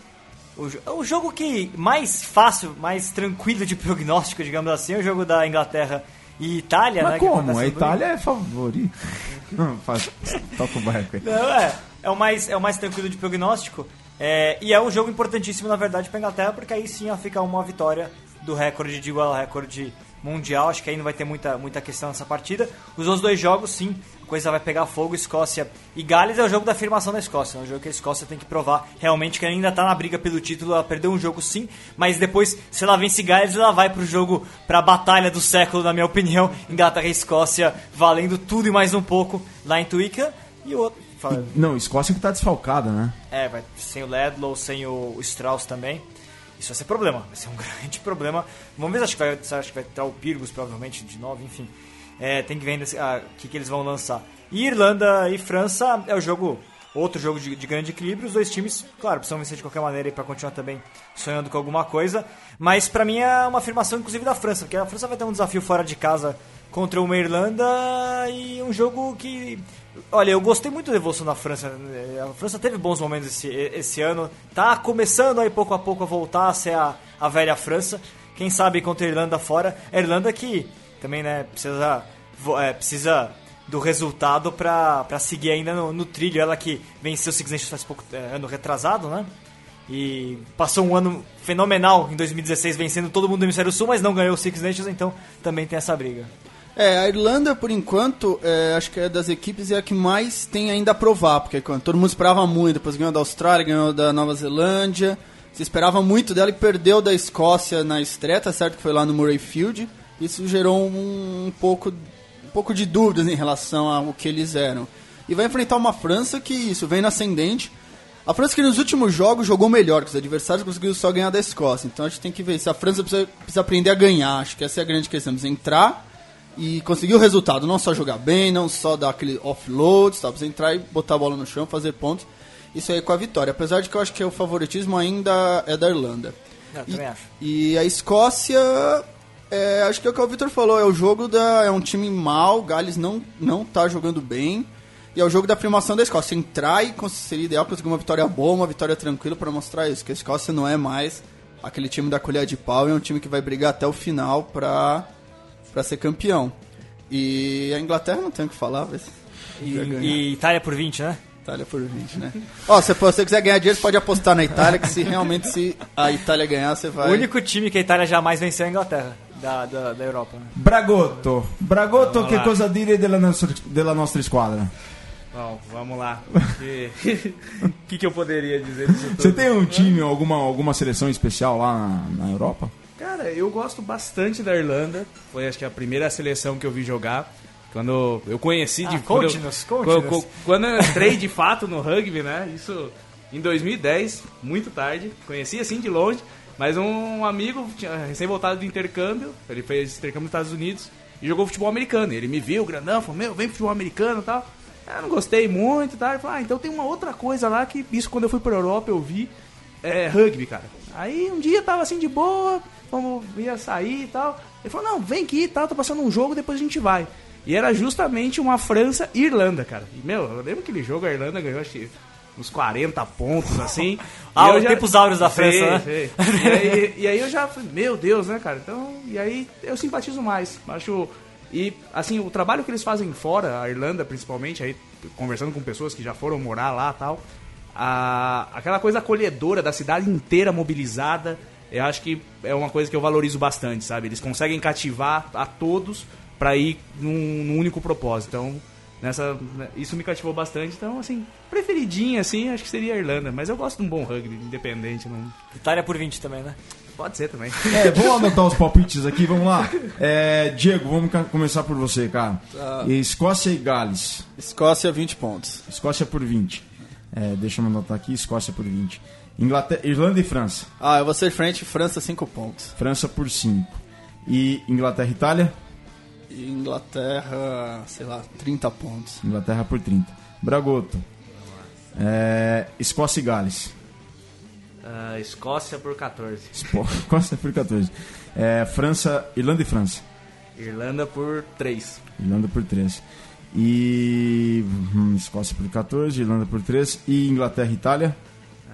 O, o jogo que mais fácil, mais tranquilo de prognóstico, digamos assim, é o jogo da Inglaterra e Itália, né? Mas que como? acontece A Itália é favorito. Não, faz. Toca o barco aí. Não, é. É o mais, é o mais tranquilo de prognóstico. É, e é um jogo importantíssimo, na verdade, para Inglaterra, porque aí sim fica uma vitória do recorde de igual recorde mundial. Acho que aí não vai ter muita, muita questão nessa partida. Os outros dois jogos, sim, a coisa vai pegar fogo. Escócia e Gales é o jogo da afirmação da Escócia. É um jogo que a Escócia tem que provar realmente que ainda tá na briga pelo título. Ela perdeu um jogo, sim, mas depois, se ela vence Gales, ela vai pro jogo, pra batalha do século, na minha opinião. Inglaterra e Escócia valendo tudo e mais um pouco lá em Twickenham. E o outro. fala- Não, Escócia que tá desfalcada, né? é, vai sem o Ledlow, sem o Strauss também. Isso vai ser problema, vai ser um grande problema. Vamos ver, acho que vai, acho que vai o Pirgos provavelmente de novo, enfim. É, tem que ver ainda ah, o que, que eles vão lançar. E Irlanda e França é o jogo, outro jogo de, de grande equilíbrio. Os dois times, claro, precisam vencer de qualquer maneira para continuar também sonhando com alguma coisa. Mas pra mim é uma afirmação, inclusive, da França, porque a França vai ter um desafio fora de casa contra uma Irlanda e um jogo que. Olha, eu gostei muito da evolução da França. A França teve bons momentos esse, esse ano. Tá começando aí pouco a pouco a voltar a ser a, a velha França. Quem sabe contra a Irlanda fora. A Irlanda que também né, precisa, é, precisa do resultado pra seguir ainda no, no trilho. Ela que venceu o Six Nations faz pouco é, ano retrasado, né? E passou um ano fenomenal em 2016, vencendo todo mundo do Hemisfério Sul, mas não ganhou o Six Nations, então também tem essa briga. É, a Irlanda, por enquanto, é, acho que é das equipes é a que mais tem ainda a provar, porque todo mundo esperava muito, depois ganhou da Austrália, ganhou da Nova Zelândia, se esperava muito dela e perdeu da Escócia na estreia, tá certo que foi lá no Murray Field, isso gerou um, um pouco, um pouco de dúvidas em relação ao que eles eram. E vai enfrentar uma França que, isso, vem na ascendente, a França que nos últimos jogos jogou melhor que os adversários, conseguiu só ganhar da Escócia. Então a gente tem que ver se a França precisa, precisa aprender a ganhar. Acho que essa é a grande questão. Precisa entrar e conseguir o resultado. Não só jogar bem, não só dar aquele offload, tá? Precisa entrar e botar a bola no chão, fazer pontos. Isso aí com a vitória. Apesar de que eu acho que o favoritismo ainda é da Irlanda. Eu E, também acho. e a Escócia, é, acho que é o que o Victor falou, é o jogo da. É um time mal, o Gales não, não tá jogando bem. E é o jogo da afirmação da Escócia. Entrar e seria ideal conseguir uma vitória boa, uma vitória tranquila para mostrar isso. Que a Escócia não é mais aquele time da colher de pau, é um time que vai brigar até o final pra, pra ser campeão. E a Inglaterra não tem o que falar, vai E, e Itália por 20, né? Itália por 20, né? Ó, se você quiser ganhar dinheiro, você pode apostar na Itália, que se realmente se a Itália ganhar, você vai. O único time que a Itália jamais venceu é a Inglaterra, da, da, da Europa. Né? Bragotto. Bragotto, Vamos che lá. cosa dire della nostra, della nostra squadra? Bom, vamos lá. O que, que eu poderia dizer disso tudo? Você tem um time, alguma, alguma seleção especial lá na, na Europa? Cara, eu gosto bastante da Irlanda. Foi acho que a primeira seleção que eu vi jogar. Quando eu conheci de Ah, quando eu- conte-nos. quando- quando eu entrei de fato no rugby, né? Isso em 2010, muito tarde. Conheci assim de longe, mas um amigo tinha recém voltado do intercâmbio, ele fez intercâmbio nos Estados Unidos e jogou futebol americano. Ele me viu, grandão, falou: "Meu, vem futebol americano", e tal. Eu não gostei muito, e tal. Ele falou: "Ah, então tem uma outra coisa lá que isso quando eu fui pra Europa eu vi é, rugby, cara. Aí um dia tava assim de boa, vamos, ia sair e tal. Ele falou, não, vem aqui e tal, tô passando um jogo, depois a gente vai. E era justamente uma França Irlanda, cara. E, meu, eu lembro aquele jogo, a Irlanda ganhou, acho que uns 40 pontos, assim. Ah, os tempos áureos da França, Sei, né? sei. E, aí, e aí eu já falei, meu Deus, né, cara? Então, e aí eu simpatizo mais. Acho. E, assim, o trabalho que eles fazem fora, a Irlanda principalmente, aí conversando com pessoas que já foram morar lá e tal, a, aquela coisa acolhedora da cidade inteira mobilizada, eu acho que é uma coisa que eu valorizo bastante, sabe? Eles conseguem cativar a todos pra ir num, num único propósito. Então, nessa, isso me cativou bastante. Então, assim, preferidinha, assim, acho que seria a Irlanda. Mas eu gosto de um bom rugby, independente. Não... Itália por 20 também, né? Pode ser também. É, vamos anotar os palpites aqui, vamos lá. É, Diego, vamos começar por você, cara. Escócia e Gales. Escócia, 20 pontos. Escócia por 20. É, deixa eu anotar aqui, Escócia por 20. Inglaterra, Irlanda e França. Ah, eu vou ser frente, França, 5 pontos. França por 5. E Inglaterra e Itália? E Inglaterra, sei lá, 30 pontos. Inglaterra por 30. Bragotto. É, Escócia e Gales. Ah, Escócia por 14. Espo- Escócia por 14. É, França, Irlanda e França. Irlanda por 3. Irlanda por 3. E. hum, Escócia por 14, Irlanda por 3. E Inglaterra e Itália?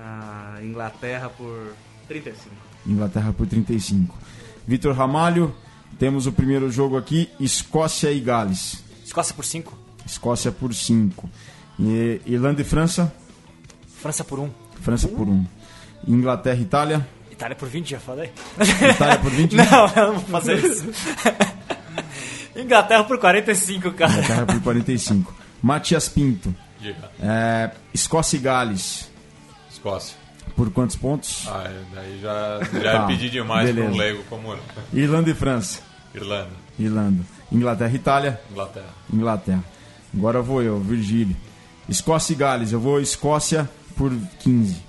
A Inglaterra por 35. Inglaterra por 35. Vitor Ramalho, temos o primeiro jogo aqui, Escócia e Gales. Escócia por 5. Escócia por 5. Irlanda e França? França por 1. Um. França por 1. Um. Inglaterra e Itália? Itália por 20, já falei. Itália por 20? não, eu não vou fazer isso. Inglaterra por 45, cara. Inglaterra por 45. Matias Pinto. É, Escócia e Gales. Escócia. Por quantos pontos? Ah, daí já, já tá, é pedir demais para um leigo como eu. Irlanda e França. Irlanda. Irlanda. Inglaterra e Itália. Inglaterra. Inglaterra. Agora vou eu, Virgílio. Escócia e Gales. Eu vou Escócia por 15.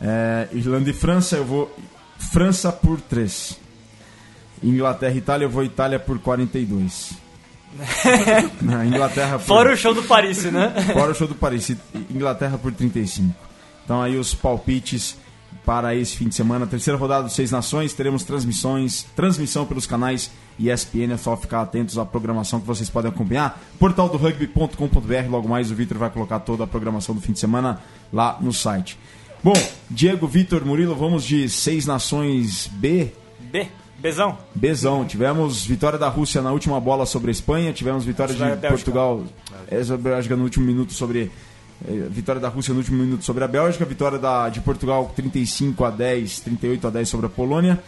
É, Irlanda e França, eu vou França por 3. Inglaterra e Itália, eu vou Itália por 42. Na Inglaterra por... Fora o show do Paris, né? Fora o show do Paris. Inglaterra por 35. Então aí os palpites para esse fim de semana. Terceira rodada dos Seis Nações. Teremos transmissões, transmissão pelos canais ESPN. É só ficar atentos à programação que vocês podem acompanhar. Portal do rugby.com.br. Logo mais o Vitor vai colocar toda a programação do fim de semana lá no site. Bom, Diego, Vitor, Murilo, vamos de Seis Nações B. B. Bezão. Bezão. Tivemos vitória da Rússia na última bola sobre a Espanha, tivemos vitória de Portugal é, sobre a Bélgica no último minuto sobre é, vitória da Rússia no último minuto sobre a Bélgica, vitória da, de Portugal 35 a 10, 38 a 10 sobre a Polônia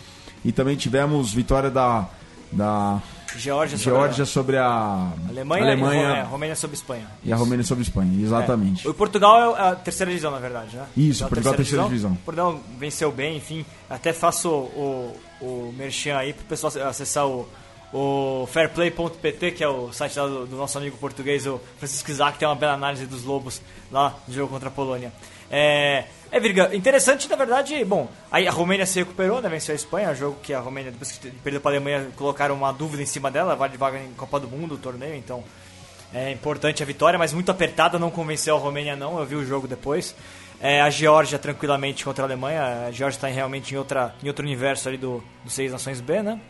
e também tivemos vitória da da Geórgia, Geórgia sobre, a, Alemanha, Alemanha e a Romênia sobre a Espanha. E a Romênia sobre a Espanha, exatamente. É. O Portugal é a terceira divisão, na verdade, né? Isso, o Portugal é a terceira divisão. divisão. Portugal venceu bem, enfim. Até faço o, o merchan aí pro pessoal acessar o, o fairplay.pt, que é o site do, do, nosso amigo português, o Francisco Isaac, tem uma bela análise dos Lobos lá no jogo contra a Polônia. É, é, Virga, interessante, na verdade, bom, aí a Romênia se recuperou, né, venceu a Espanha, jogo que a Romênia, depois que perdeu para a Alemanha, colocaram uma dúvida em cima dela, vai de vaga em Copa do Mundo, o torneio, então é importante a vitória, mas muito apertada, não convenceu a Romênia não, eu vi o jogo depois. É, a Geórgia tranquilamente contra a Alemanha, a Geórgia está realmente em, outra, em outro universo ali do, do Seis Nações B, né?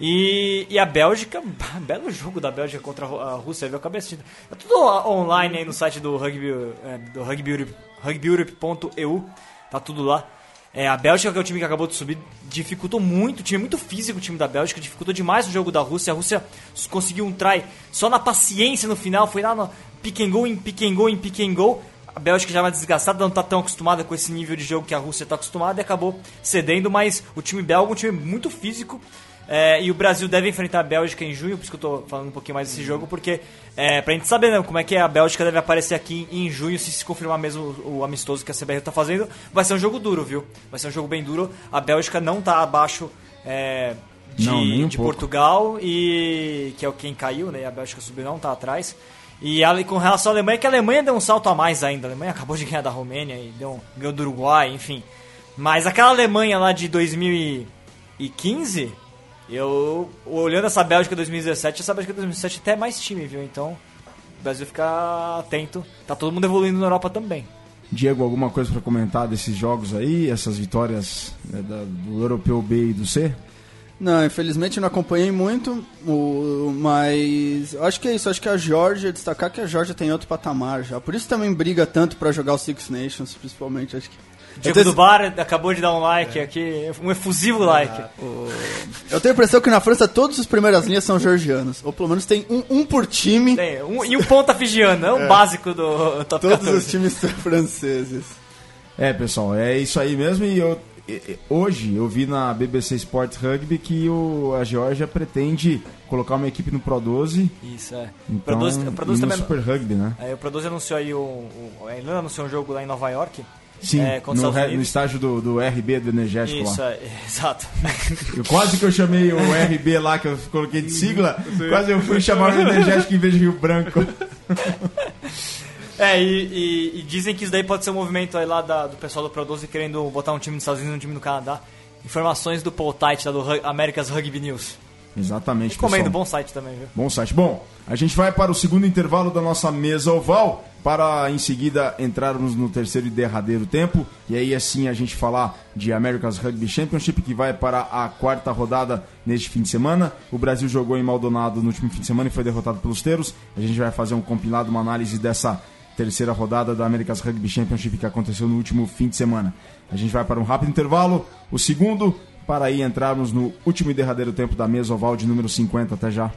E, e a Bélgica, belo jogo da Bélgica contra a Rússia, viu? Acabei assistindo. É tudo online aí no site do Rugby, é, do Rugby, rugbyeurope.eu, tá tudo lá. É, a Bélgica, que é o time que acabou de subir, dificultou muito, time é muito físico, o time da Bélgica, dificultou demais o jogo da Rússia. A Rússia conseguiu um try só na paciência no final, foi lá no pick and go, em pick and go, em pick and go. A Bélgica já vai desgastada, não está tão acostumada com esse nível de jogo que a Rússia está acostumada e acabou cedendo, mas o time belga é um time muito físico, é, e o Brasil deve enfrentar a Bélgica em junho, por isso que eu estou falando um pouquinho mais desse jogo, porque é, pra gente saber né, como é que a Bélgica deve aparecer aqui em junho, se se confirmar mesmo o, o amistoso que a CBR está fazendo, vai ser um jogo duro, viu? Vai ser um jogo bem duro. A Bélgica não está abaixo é, de, não, de Portugal, e que é o quem caiu, né? A Bélgica subiu, não está atrás. E ali, com relação à Alemanha, que a Alemanha deu um salto a mais ainda. A Alemanha acabou de ganhar da Romênia e deu, ganhou do Uruguai, enfim. Mas aquela Alemanha lá de 2015 eu, olhando essa Bélgica 2017, essa Bélgica 2017 até é mais time, viu? Então, o Brasil fica atento. Tá todo mundo evoluindo na Europa também. Diego, alguma coisa para comentar desses jogos aí, essas vitórias né, da, do Europeu B e do C? Não, infelizmente não acompanhei muito, o, mas acho que é isso. Acho que a Georgia, destacar que a Georgia tem outro patamar já. Por isso também briga tanto para jogar o Six Nations, principalmente. Acho que Diego tenho... do Bar acabou de dar um like é. aqui, um efusivo like. Eu tenho a impressão que na França todas as primeiras linhas são georgianos. Ou pelo menos tem um, um por time. Tem, um, e um ponta figiano, é o é. básico do top Todos 14. os times são franceses. É, pessoal, é isso aí mesmo. E eu, hoje eu vi na BBC Sports Rugby que o, a Geórgia pretende colocar uma equipe no Pro 12. Isso, é. Então, Pro 12, o Pro 12 também, Super Rugby, né? É, o Pro 12 anunciou aí o, o, a Irlanda anunciou um jogo lá em Nova York. Sim, é, no, re, no, estágio do, do RB do Energético Isso, lá. É, exato. Eu, quase que eu chamei o RB lá, que eu coloquei de sigla, quase eu fui chamar o Energético em vez de Rio Branco. É, e, e, e, dizem que isso daí pode ser um movimento aí lá da, do pessoal do Pro 12 querendo botar um time dos Estados Unidos e um time do Canadá. Informações do Paul Tite, do America's Rugby News. Exatamente, Recomendo, pessoal. bom site também, viu? Bom site. Bom, a gente vai para o segundo intervalo da nossa mesa oval para em seguida entrarmos no terceiro e derradeiro tempo e aí assim a gente falar de America's Rugby Championship que vai para a quarta rodada neste fim de semana. O Brasil jogou em Maldonado no último fim de semana e foi derrotado pelos Teros. A gente vai fazer um compilado, uma análise dessa terceira rodada da America's Rugby Championship que aconteceu no último fim de semana. A gente vai para um rápido intervalo, o segundo, para aí entrarmos no último e derradeiro tempo da mesa oval de número 50. Até já.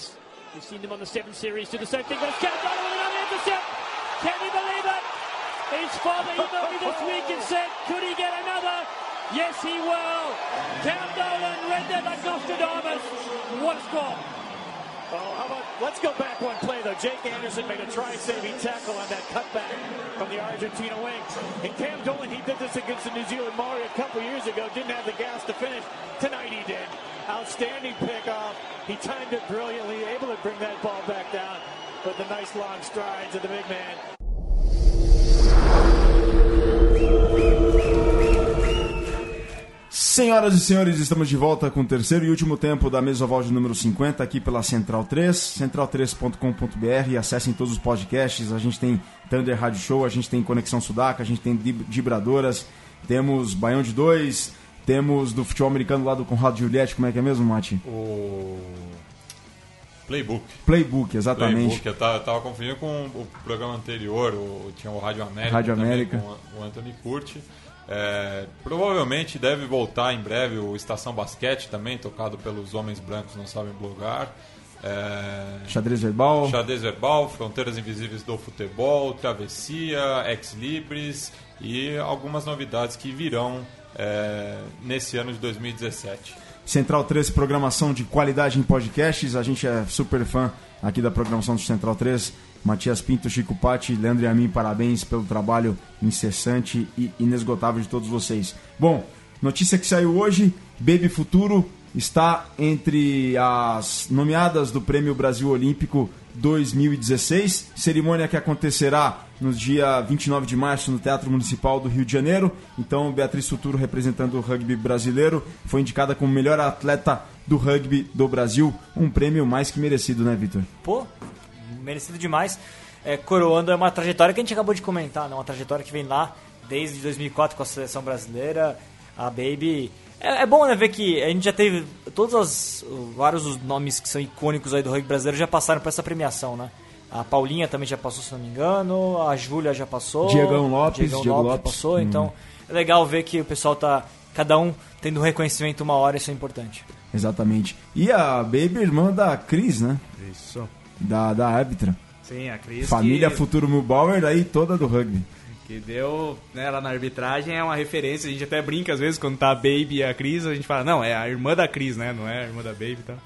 So. We've seen them on the 7 series do the same thing, it's Cam Dolan with another intercept. Can he believe it? His father emailed me this week and said, could he get another? Yes, he will. Cam Dolan read that like Nostradamus. What a score. Oh, how about, let's go back one play though. Jake Anderson made a try-saving tackle on that cutback from the Argentina wing. And Cam Dolan, he did this against the New Zealand Maori a couple years ago. Didn't have the gas to finish. Tonight he did. Outstanding pickoff. He timed it brilliantly, able to bring that ball back down. But the nice long strides of the big man. Senhoras e senhores, estamos de volta com o terceiro e último tempo da mesa oval de número 50 aqui pela Central 3, central3.com.br. Acessem todos os podcasts. A gente tem Thunder Rádio Show, a gente tem Conexão Sudaca, a gente tem Dibradoras, temos Baião de 2, temos do futebol americano lá do Conrado Giulietti, como é que é mesmo, Mati? O Playbook. Playbook, exatamente. Playbook, eu tava, eu tava confundindo com o programa anterior, o, tinha o Rádio América, Rádio também, América. com o Anthony Curti. É, provavelmente deve voltar em breve o Estação Basquete também, tocado pelos homens brancos não sabem blogar. É, Xadrez verbal. Xadrez Verbal, Fronteiras Invisíveis do Futebol, Travessia, Ex Libris e algumas novidades que virão é, nesse ano de 2017. Central 3, programação de qualidade em podcasts. A gente é super fã aqui da programação do Central 3. Matias Pinto, Chico Patti, Leandro e a mim, parabéns pelo trabalho incessante e inesgotável de todos vocês. Bom, notícia que saiu hoje: Baby Futuro está entre as nomeadas do Prêmio Brasil Olímpico 2016, cerimônia que acontecerá no dia 29 de março no Teatro Municipal do Rio de Janeiro. Então, Beatriz Futuro, representando o rugby brasileiro, foi indicada como melhor atleta do rugby do Brasil. Um prêmio mais que merecido, né, Vitor? Pô, merecido demais. É, coroando é uma trajetória que a gente acabou de comentar, né? uma trajetória que vem lá desde 2004 com a seleção brasileira. A Baby. É, é bom né, ver que a gente já teve. Todos os, vários dos nomes que são icônicos aí do rugby brasileiro já passaram por essa premiação, né? A Paulinha também já passou, se não me engano. A Júlia já passou. Diegão Lopes, Diegão Diego Lopes, Lopes. passou. Hum. Então é legal ver que o pessoal tá. Cada um tendo um reconhecimento uma hora, isso é importante. Exatamente. E a Baby, irmã da Cris, né? Isso. Da, da árbitra. Sim, a Cris. Família que, Futuro Milbauer, aí toda do rugby. Que deu, né, lá na arbitragem é uma referência. A gente até brinca às vezes quando tá a Baby e a Cris, a gente fala, não, é a irmã da Cris, né? Não é a irmã da Baby e tal.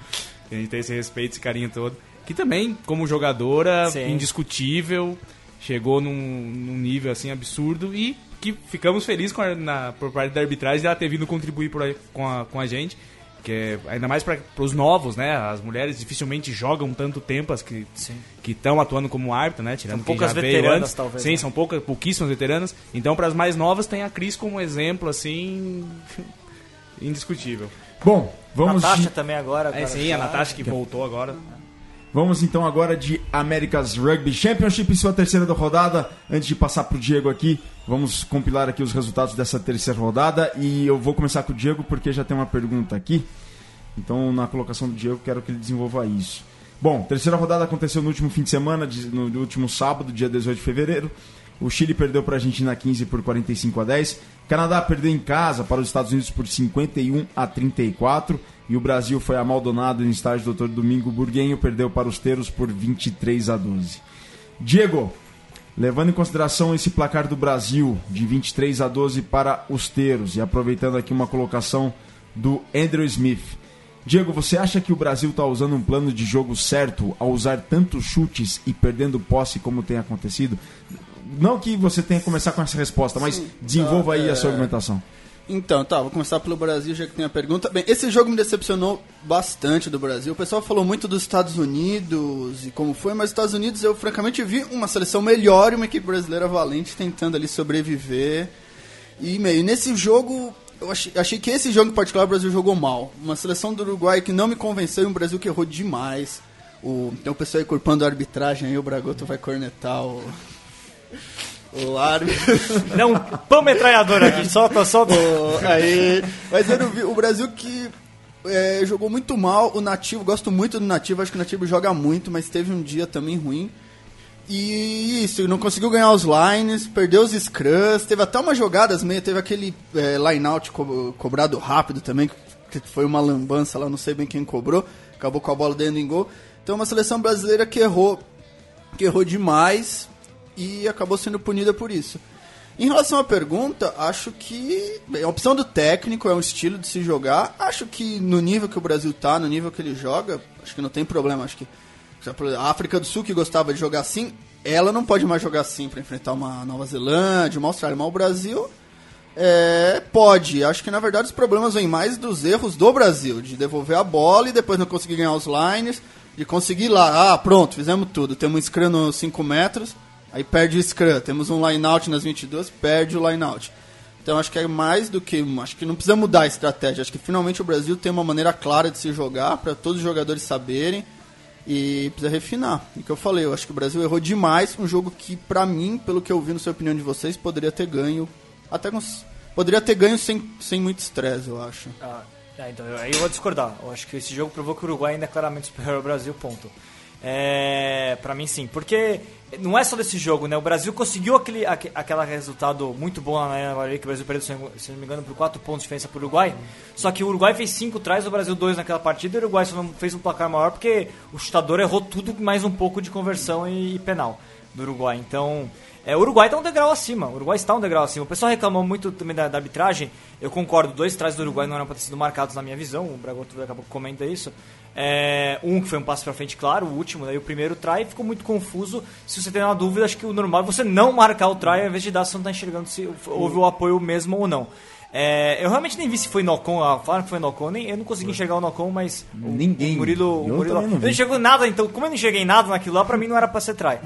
E a gente tem esse respeito, esse carinho todo. Que também, como jogadora, Sim. indiscutível, chegou num, num nível assim absurdo e que ficamos felizes com a, na, por parte da arbitragem dela ter vindo contribuir por com, a, com a gente. Que é, ainda mais para os novos, né? As mulheres dificilmente jogam tanto tempo as que Sim. que estão atuando como árbitra, né? Tirando São poucas veteranas, antes. talvez, Sim, né? são poucas, pouquíssimas veteranas. Então, para as mais novas, tem a Cris como exemplo, assim, indiscutível. Bom, vamos, Natasha de- também agora. É, agora sim, já- a Natasha que voltou agora. Vamos então agora de America's Rugby Championship, sua terceira rodada. Antes de passar pro Diego aqui, vamos compilar aqui os resultados dessa terceira rodada. E eu vou começar com o Diego porque já tem uma pergunta aqui. Então, na colocação do Diego, quero que ele desenvolva isso. Bom, terceira rodada aconteceu no último fim de semana, no último sábado, dia 18 de fevereiro. O Chile perdeu para a Argentina 15 por 45 a 10. Canadá perdeu em casa para os Estados Unidos por 51 a 34. E o Brasil foi amaldonado no estádio Dr. Domingo Burguenho, perdeu para os Teros por 23 a 12. Diego, levando em consideração esse placar do Brasil de 23 a 12 para os Teros e aproveitando aqui uma colocação do Andrew Smith. Diego, você acha que o Brasil está usando um plano de jogo certo ao usar tantos chutes e perdendo posse como tem acontecido? Não que você tenha que começar com essa resposta, mas desenvolva aí a sua argumentação. Então, tá, vou começar pelo Brasil, já que tem a pergunta. Bem, esse jogo me decepcionou bastante do Brasil. O pessoal falou muito dos Estados Unidos e como foi, mas os Estados Unidos eu francamente vi uma seleção melhor e uma equipe brasileira valente tentando ali sobreviver. E meio, nesse jogo, eu achei, achei que esse jogo em particular o Brasil jogou mal. Uma seleção do Uruguai que não me convenceu e um Brasil que errou demais. O, tem o pessoal aí culpando a arbitragem aí, o Bragoto vai cornetar o. O árbitro. Não, pão metralhador aqui, solta, solta. Pô, aí, mas eu não vi, o Brasil que é, jogou muito mal, o Nativo, gosto muito do Nativo, acho que o Nativo joga muito, mas teve um dia também ruim. E isso, não conseguiu ganhar os lines, perdeu os scrums, teve até umas jogadas meio, teve aquele é, line-out co cobrado rápido também, que foi uma lambança lá, não sei bem quem cobrou, acabou com a bola dentro do gol. Então uma seleção brasileira que errou, que errou demais e acabou sendo punida por isso. Em relação à pergunta, acho que bem, a opção do técnico é um estilo de se jogar. Acho que no nível que o Brasil tá, no nível que ele joga, acho que não tem problema. Acho que a África do Sul que gostava de jogar assim, ela não pode mais jogar assim para enfrentar uma Nova Zelândia, uma Austrália, mas o Brasil é, pode. Acho que na verdade os problemas vêm mais dos erros do Brasil, de devolver a bola e depois não conseguir ganhar os lines, de conseguir lá, ah, pronto, fizemos tudo. Temos um scrum nos 5 metros, aí perde o scrum. Temos um line out nas 22, perde o line out. Então acho que é mais do que. Acho que não precisa mudar a estratégia. Acho que finalmente o Brasil tem uma maneira clara de se jogar, para todos os jogadores saberem. E precisa refinar. E que eu falei, eu acho que o Brasil errou demais. Um jogo que, pra mim, pelo que eu vi, na sua opinião de vocês, poderia ter ganho. Até com, Poderia ter ganho sem, sem muito estresse, eu acho. Ah, é, então, aí eu vou discordar. Eu acho que esse jogo provou que o Uruguai ainda é claramente superior ao Brasil, ponto. É, para mim sim, porque não é só desse jogo, né? O Brasil conseguiu aquele, aquele resultado muito bom na Arena que o Brasil perdeu, se não me engano, por 4 pontos de diferença para o Uruguai. Só que o Uruguai fez 5 atrás, o Brasil 2 naquela partida, e o Uruguai só não fez um placar maior porque o chutador errou tudo mais um pouco de conversão e, e penal do Uruguai. Então, é, o Uruguai está um degrau acima. O Uruguai está um degrau acima. O pessoal reclamou muito também da, da arbitragem. Eu concordo, dois trás do Uruguai não eram para ter sido marcados na minha visão. O Bragoto daqui a pouco comenta isso. É, um que foi um passo para frente, claro, o último, daí o primeiro try ficou muito confuso. Se você tem uma dúvida, acho que o normal é você não marcar o try ao invés de dar, você não está enxergando se houve o apoio mesmo ou não. É, eu realmente nem vi se foi Nocon, falaram que foi Nocon, nem, eu não consegui enxergar o Nocon, mas Ninguém. o Murilo... Eu o Murilo não eu não enxergou nada, então como eu não enxerguei nada naquilo lá, pra mim não era pra ser try.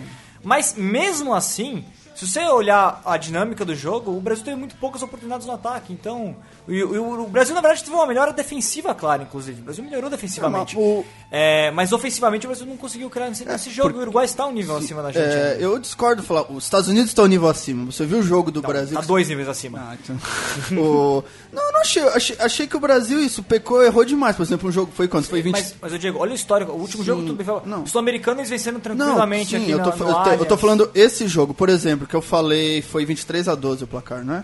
Mas mesmo assim, se você olhar a dinâmica do jogo, o Brasil teve muito poucas oportunidades no ataque. Então, o, o- Brasil na verdade teve uma melhora defensiva clara, inclusive. O Brasil melhorou defensivamente. É, mas o- É, mas ofensivamente o Brasil não conseguiu criar nesse, nesse jogo. E o Uruguai está um nível acima da gente. É, eu discordo falar. Os Estados Unidos estão um nível acima. Você viu o jogo do Brasil? Tá que- dois níveis acima. Ah, então. o... Não, não achei, achei. achei que o Brasil isso pecou, errou demais. Por exemplo, um jogo foi quanto? Foi 20. Mas, mas eu digo, olha o histórico. O último jogo, tudo bem não. Os sul-americanos eles venceram Não, tranquilamente sim, aqui eu na, tô, no eu, tô, eu tô falando esse jogo, por exemplo, que eu falei foi 23 a 12 o placar, não é?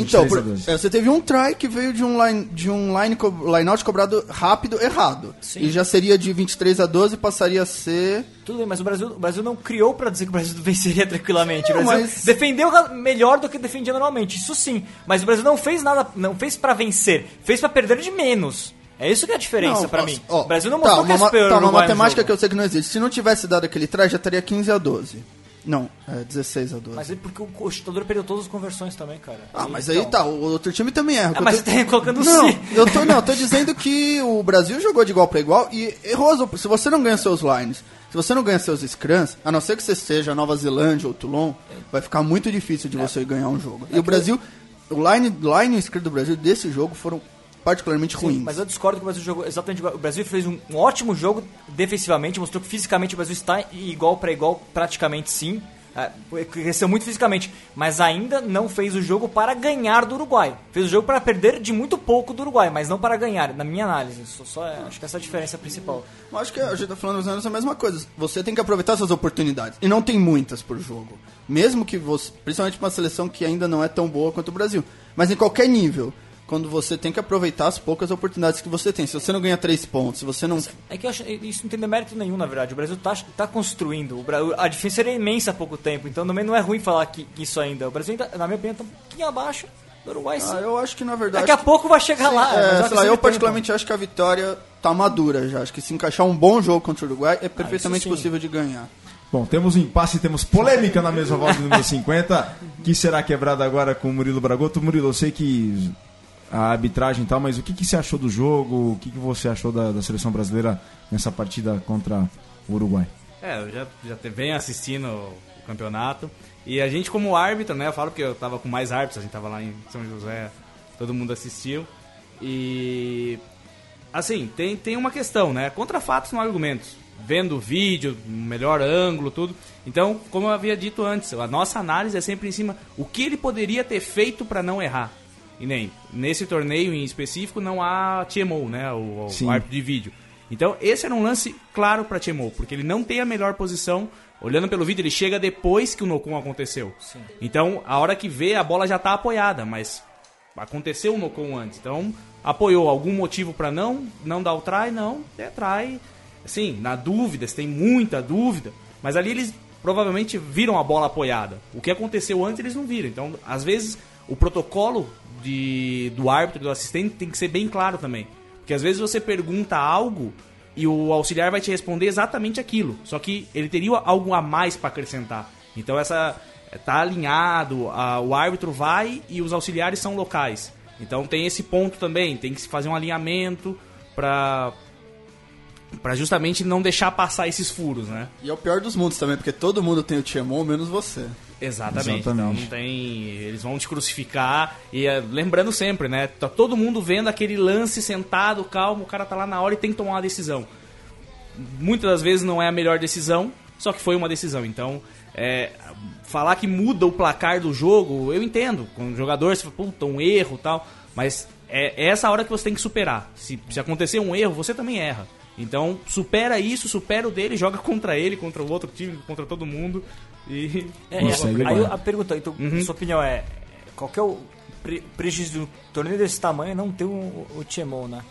Então, 23 a por- 12. é, você teve um try que veio de um line, de um line, co- line out cobrado rápido, errado. Sim. E já seria de 23 a 12 passaria a ser. Tudo bem, mas o Brasil, o Brasil não criou pra dizer que o Brasil venceria tranquilamente. Não, o Brasil mas- defendeu melhor do que defendia normalmente, isso sim. Mas o Brasil não fez nada, não fez pra vencer, fez pra perder de menos. É isso que é a diferença ó, mim. ó, o Brasil não tá, mostrou que é tá, uma matemática que eu sei que não existe. Se não tivesse dado aquele try, já estaria 15 a 12. Não, é 16 a 12. Mas é porque o, chutador perdeu todas as conversões também, cara. Ah, E, mas então, aí tá, o outro time também erra. Ah, mas tô- tá colocando Não, sim. eu tô, não, eu tô dizendo que o Brasil jogou de igual pra igual e errou. Se você não ganha seus lines, se você não ganha seus scrums, a não ser que você seja Nova Zelândia ou Toulon, vai ficar muito difícil de É. você ganhar um jogo. E o Brasil, o line, line e o scrum do Brasil desse jogo foram particularmente ruins. Mas eu discordo que o Brasil jogou exatamente igual. O Brasil fez um, um ótimo jogo defensivamente, mostrou que fisicamente o Brasil está igual pra igual, praticamente sim. É, cresceu muito fisicamente, mas ainda não fez o jogo para ganhar do Uruguai. Fez o jogo para perder de muito pouco do Uruguai, mas não para ganhar, na minha análise. Só, só é- acho que essa é a diferença principal. Eu acho que a gente tá falando mais a mesma coisa. Você tem que aproveitar suas oportunidades. E não tem muitas por jogo. Mesmo que você. Principalmente uma seleção que ainda não é tão boa quanto o Brasil. Mas em qualquer nível. Quando você tem que aproveitar as poucas oportunidades que você tem. Se você não ganha três pontos, se você não. É que eu acho, isso não tem demérito nenhum, na verdade. O Brasil tá, tá construindo. O Bra- a diferença era imensa há pouco tempo, então também não é ruim falar que, que isso ainda. O Brasil, ainda, na minha opinião, tá um pouquinho abaixo do Uruguai, sim. Ah, eu acho que na verdade. Daqui a pouco vai chegar Sim, lá. é, sei lá, eu tempo. particularmente acho que a vitória tá madura já. Acho que se encaixar um bom jogo contra o Uruguai é perfeitamente sim. possível de ganhar. Bom, temos um impasse, temos polêmica na mesma volta do número 50, que será quebrada agora com o Murilo Bragoto. Murilo, eu sei que a arbitragem e tal, mas o que, que você achou do jogo? O que, que você achou da, da seleção brasileira nessa partida contra o Uruguai? É, eu já, já venho assistindo o campeonato. E a gente, como árbitro, né? Eu falo porque eu tava com mais árbitros, a gente tava lá em São José, todo mundo assistiu. E. Assim, tem, tem uma questão, né? Contra fatos não argumentos. Vendo o vídeo, melhor ângulo, tudo. Então, como eu havia dito antes, a nossa análise é sempre em cima o que ele poderia ter feito para não errar. E nem nesse torneio em específico não há TMO, né? O, o Sim. árbitro de vídeo. Então, esse era um lance claro para TMO, porque ele não tem a melhor posição Olhando pelo vídeo, ele chega depois que o Nocon aconteceu. Então, a hora que vê, a bola já tá apoiada, mas aconteceu o Nocon antes. Então, apoiou. Algum motivo pra não não dar o try? Não, é try. Assim, na dúvida, se tem muita dúvida. Mas ali eles provavelmente viram a bola apoiada. O que aconteceu antes eles não viram. Então, às vezes, o protocolo de, do árbitro, do assistente, tem que ser bem claro também. Porque às vezes você pergunta algo e o auxiliar vai te responder exatamente aquilo. Só que ele teria algo a mais para acrescentar. Então essa tá alinhado, a- o árbitro vai e os auxiliares são locais. Então tem esse ponto também, tem que se fazer um alinhamento para para justamente não deixar passar esses furos, né? E é o pior dos mundos também, porque todo mundo tem o Tiemon, menos você. Exatamente. Exatamente. Então não tem. Eles vão te crucificar. E é, lembrando sempre, né? Tá todo mundo vendo aquele lance sentado, calmo, o cara tá lá na hora e tem que tomar uma decisão. Muitas das vezes não é a melhor decisão, só que foi uma decisão. Então, é, falar que muda o placar do jogo, eu entendo. Com o jogador, você fala, puta, um erro tal. Mas é, é essa hora que você tem que superar. Se, se acontecer um erro, você também erra. Então, supera isso, supera o dele, joga contra ele, contra o outro time, contra todo mundo. E. É, Não é, aí a pergunta, então, Uhum. sua opinião é, qual que é o pre- prejuízo do torneio desse tamanho não ter o, o Tiemon, né?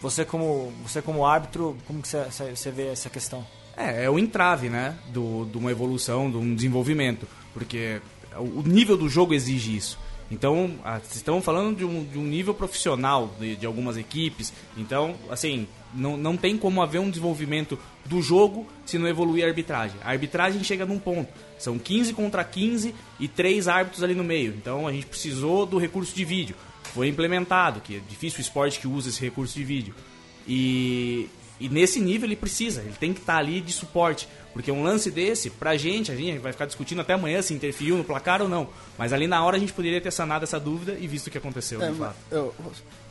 Você como, você como árbitro, como que você, você- vê essa questão? É, é o entrave, né? Do, de uma evolução, de um desenvolvimento. Porque o nível do jogo exige isso. Então, estão falando de um, de um nível profissional de, de algumas equipes. Então, assim, não, não tem como haver um desenvolvimento do jogo se não evoluir a arbitragem. A arbitragem chega num ponto. São 15 contra 15 e três árbitros ali no meio. Então, a gente precisou do recurso de vídeo. Foi implementado, que é difícil o esporte que usa esse recurso de vídeo. E, e nesse nível ele precisa, ele tem que estar ali de suporte. Porque um lance desse, pra gente, a gente vai ficar discutindo até amanhã se interferiu no placar ou não. Mas ali na hora a gente poderia ter sanado essa dúvida e visto o que aconteceu, É, de fato. eu,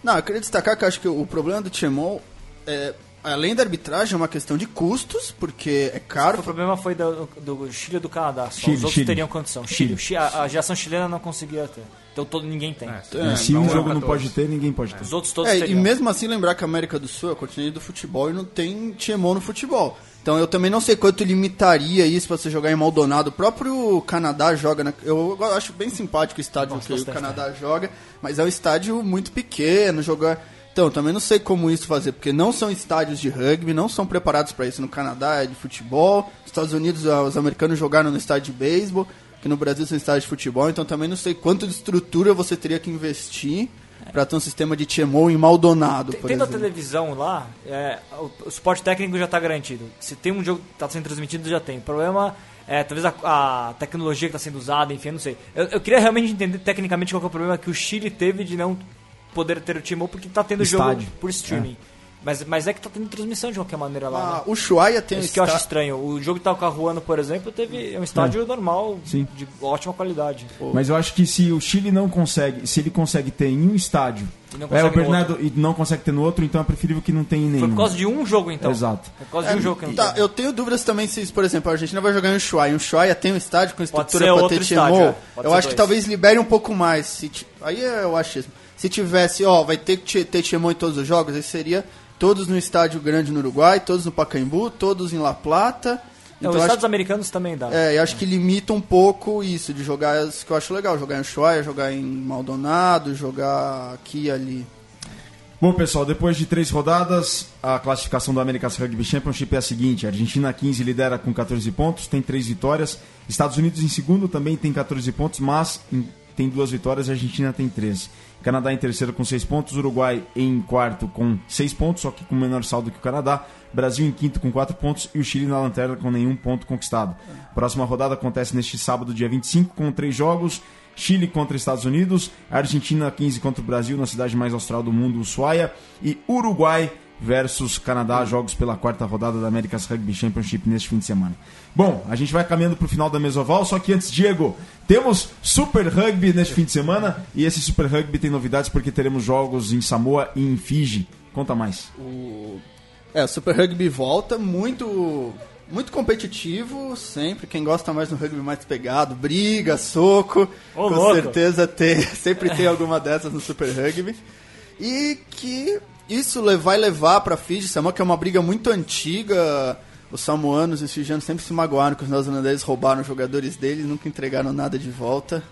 não, eu queria destacar que acho que o problema do Tiemon é, além da arbitragem, é uma questão de custos, porque é caro. O problema foi do, do Chile e do Canadá. Só. Chile, Os outros Chile. teriam condição. Chile. Chile. Chi- A, a geração chilena não conseguia ter. Então todo, ninguém tem. É, se então um é jogo não 14. pode ter, ninguém pode ter. Os outros todos É, e mesmo assim lembrar que a América do Sul é o continente do futebol e não tem Tiemon no futebol. Então eu também não sei quanto limitaria isso pra você jogar em Maldonado. O próprio Canadá joga, na, eu acho bem simpático o estádio Nossa, que o Canadá joga, mas é um estádio muito pequeno, jogar. Então, também não sei como isso fazer, porque não são estádios de rugby, não são preparados para isso. No Canadá é de futebol, nos Estados Unidos ah, os americanos jogaram no estádio de beisebol, que no Brasil são estádios de futebol, então também não sei quanto de estrutura você teria que investir para ter um sistema de TMO em Maldonado, por Tendo a exemplo. televisão lá, é, o, o suporte técnico já está garantido. Se tem um jogo que está sendo transmitido, já tem. O problema é talvez a, a tecnologia que está sendo usada, enfim, eu não sei. Eu, eu queria realmente entender tecnicamente qual é o problema que o Chile teve de não poder ter o time porque está tendo Estádio. jogo por streaming. Mas, mas é que está tendo transmissão de qualquer maneira lá. Ah, né? o Ushuaia tem Isso que eu acho estranho. O jogo de Talcahuano, por exemplo, teve um estádio normal, Sim. de ótima qualidade. Mas eu acho que se o Chile não consegue, se ele consegue ter em um estádio, E não é consegue o Bernardo e não consegue ter no outro, então é preferível que não tenha em nenhum. Foi por causa de um jogo, então. Exato. Foi por causa de um jogo que não Tá, eu tenho dúvidas também se, por exemplo, a Argentina vai jogar em Ushuaia. Em Ushuaia tem um estádio com estrutura outro ter TMO. é. Eu acho que dois. talvez libere um pouco mais. Se Aí é o achismo. Se tivesse, ó, vai ter que ter TMO em todos os jogos, aí seria todos no estádio grande no Uruguai, todos no Pacaembu, todos em La Plata. Não, Então os Estados americanos também dá. É, eu acho que limita um pouco isso, de jogar, isso que eu acho legal, jogar em Ushuaia, jogar em Maldonado, jogar aqui e ali. Bom, pessoal, depois de três rodadas, a classificação do America's Rugby Championship é a seguinte: a Argentina 15 lidera com 14 pontos, tem três vitórias. Estados Unidos em segundo também tem 14 pontos, mas em- tem duas vitórias e a Argentina tem 13. Canadá em terceiro com 6 pontos, Uruguai em quarto com 6 pontos, só que com menor saldo que o Canadá. Brasil em quinto com 4 pontos e o Chile na lanterna com nenhum ponto conquistado. Próxima rodada acontece neste sábado, dia 25, com três jogos. Chile contra Estados Unidos, Argentina 15 contra o Brasil na cidade mais austral do mundo, Ushuaia, e Uruguai versus Canadá, jogos pela quarta rodada da America's Rugby Championship neste fim de semana. Bom, a gente vai caminhando para o final da mesoval, só que antes, Diego, temos Super Rugby neste fim de semana e esse Super Rugby tem novidades porque teremos jogos em Samoa e em Fiji. Conta mais. É, o Super Rugby volta, muito muito competitivo, sempre. Quem gosta mais do rugby mais pegado, briga, soco, Ô, com louco. certeza tem, sempre tem alguma dessas no Super Rugby. E que isso vai levar para Fiji, Samoa, que é uma briga muito antiga. os samoanos e os fijianos sempre se magoaram que os neozelandeses roubaram os jogadores deles, nunca entregaram nada de volta.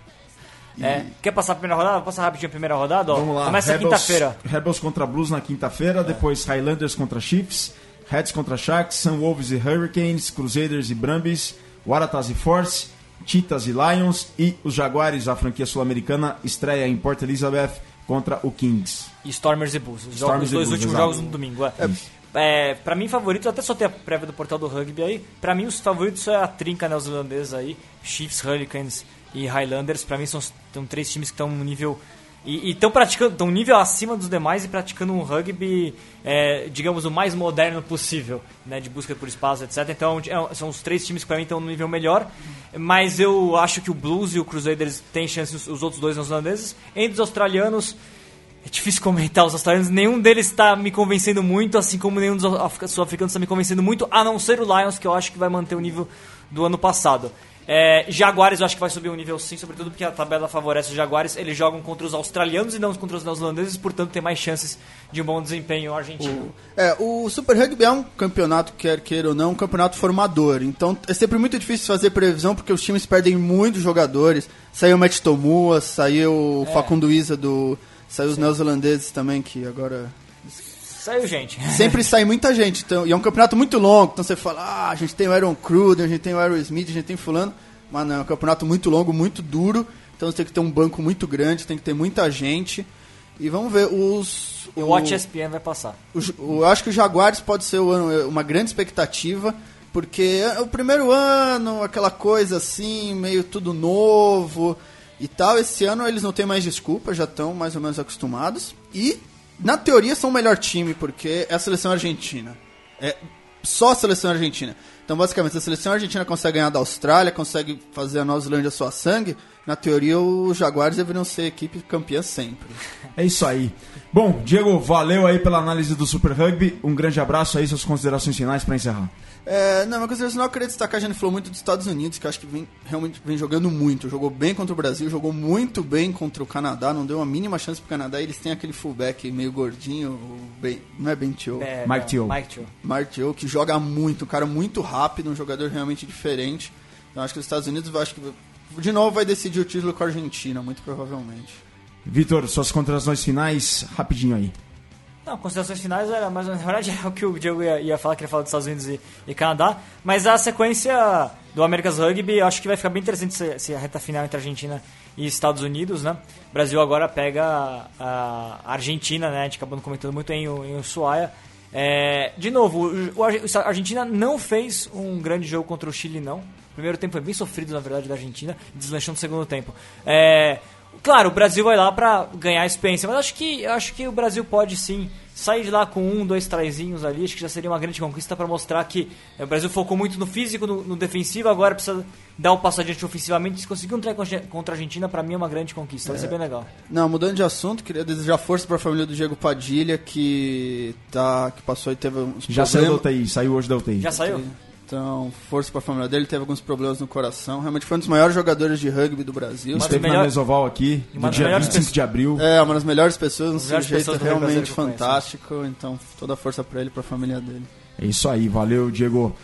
É, quer passar a primeira rodada? Vou passar rapidinho a primeira rodada. Ó. Vamos lá. Começa Rebels- quinta-feira. Rebels contra Blues na quinta-feira, depois Highlanders contra Chiefs, Reds contra Sharks, Sunwolves e Hurricanes, Crusaders e Brumbies, Waratahs e Force, Cheetahs e Lions e os Jaguares, a franquia sul-americana, estreia em Port Elizabeth contra o Kings. E Stormers e Bulls. Os, Stormers os e dois Bulls, últimos exato. jogos no domingo. É. É, pra mim, favorito, até só tenho a prévia do portal do rugby aí. Pra mim, os favoritos é a trinca neozelandesa aí: Chiefs, Hurricanes e Highlanders. Pra mim, são, são três times que estão no nível. E estão praticando, estão nível acima dos demais e praticando um rugby, é, digamos, o mais moderno possível, né, de busca por espaço, etc. Então, é- são os três times que pra mim estão no nível melhor. Mas eu acho que o Blues e o Crusaders têm chance, os- os outros dois neozelandeses. Entre os australianos, é difícil comentar os australianos, nenhum deles está me convencendo muito, assim como nenhum dos africa- sul-africanos está me convencendo muito, a não ser o Lions, que eu acho que vai manter o nível do ano passado. É, Jaguares eu acho que vai subir um nível sim, sobretudo porque a tabela favorece os Jaguares. Eles jogam contra os australianos e não contra os neozelandeses, portanto tem mais chances de um bom desempenho argentino. É, o Super Rugby é um campeonato, quer queira ou não, um campeonato formador. Então é sempre muito difícil fazer previsão porque os times perdem muitos jogadores. Saiu o Matt Tomua, saiu o Facundo Isa do. Saiu os neozelandeses também, que agora. Saiu gente. Sempre sai muita gente. Então, e é um campeonato muito longo. Então você fala, ah, a gente tem o Aaron Cruden, a gente tem o Aaron Smith, a gente tem fulano. Mas não, é um campeonato muito longo, muito duro. Então você tem que ter um banco muito grande, tem que ter muita gente. E vamos ver, os. O Watch ESPN vai passar. Eu acho que o Jaguares pode ser é uma grande expectativa, porque é o primeiro ano, aquela coisa assim, meio tudo novo e tal. Esse ano eles não têm mais desculpa, já estão mais ou menos acostumados. E, na teoria, são o melhor time, porque é a seleção argentina. É só a seleção argentina. Então, basicamente, a seleção argentina consegue ganhar da Austrália, consegue fazer a Nova Zelândia sua sangue, na teoria os Jaguares deveriam ser equipe campeã sempre. É isso aí. Bom, Diego, valeu aí pela análise do Super Rugby. Um grande abraço aí, suas considerações finais para encerrar. É, não, uma coisa que eu queria destacar, a gente falou muito dos Estados Unidos, que eu acho que vem, realmente vem jogando muito. Jogou bem contra o Brasil, jogou muito bem contra o Canadá, não deu a mínima chance pro Canadá. E eles têm aquele fullback meio gordinho, o ben, não é Ben Tio, É. Mike Teo. Mark Teo, que joga muito, um cara muito rápido, um jogador realmente diferente. Eu acho que os Estados Unidos, eu acho que de novo vai decidir o título com a Argentina, muito provavelmente. Vitor, suas considerações finais, rapidinho aí. Não, considerações finais era mais na verdade é o que o Diego ia, ia falar, que ele ia falar dos Estados Unidos e, e Canadá, mas a sequência do America's Rugby, acho que vai ficar bem interessante se, se a reta final entre Argentina e Estados Unidos, né? O Brasil agora pega a, a Argentina, né? A gente acabou comentando muito em, em Ushuaia. É, de novo, o, a Argentina não fez um grande jogo contra o Chile, não. O primeiro tempo foi bem sofrido, na verdade, da Argentina, deslanchou no segundo tempo. É, Claro, o Brasil vai lá pra ganhar experiência, mas acho que, eu acho que o Brasil pode sim sair de lá com um, dois traizinhos ali. Acho que já seria uma grande conquista pra mostrar que é, o Brasil focou muito no físico, no, no defensivo, agora precisa dar um passo adiante ofensivamente. Se conseguir um try contra- a Argentina, pra mim é uma grande conquista. Vai ser bem legal. Não, mudando de assunto, queria desejar força para a família do Diego Padilha, que tá que passou e teve uns Já saiu da problemas. UTI, saiu hoje da UTI. Já saiu? Então, força para a família dele, teve alguns problemas no coração. Realmente foi um dos maiores jogadores de rugby do Brasil. Mas- Esteve melhor- na Mesoval aqui, no dia melhores 25 de abril. É, uma das melhores pessoas, um melhores sujeito realmente fantástico. Então, toda a força para ele e para a família dele. É isso aí, valeu, Diego.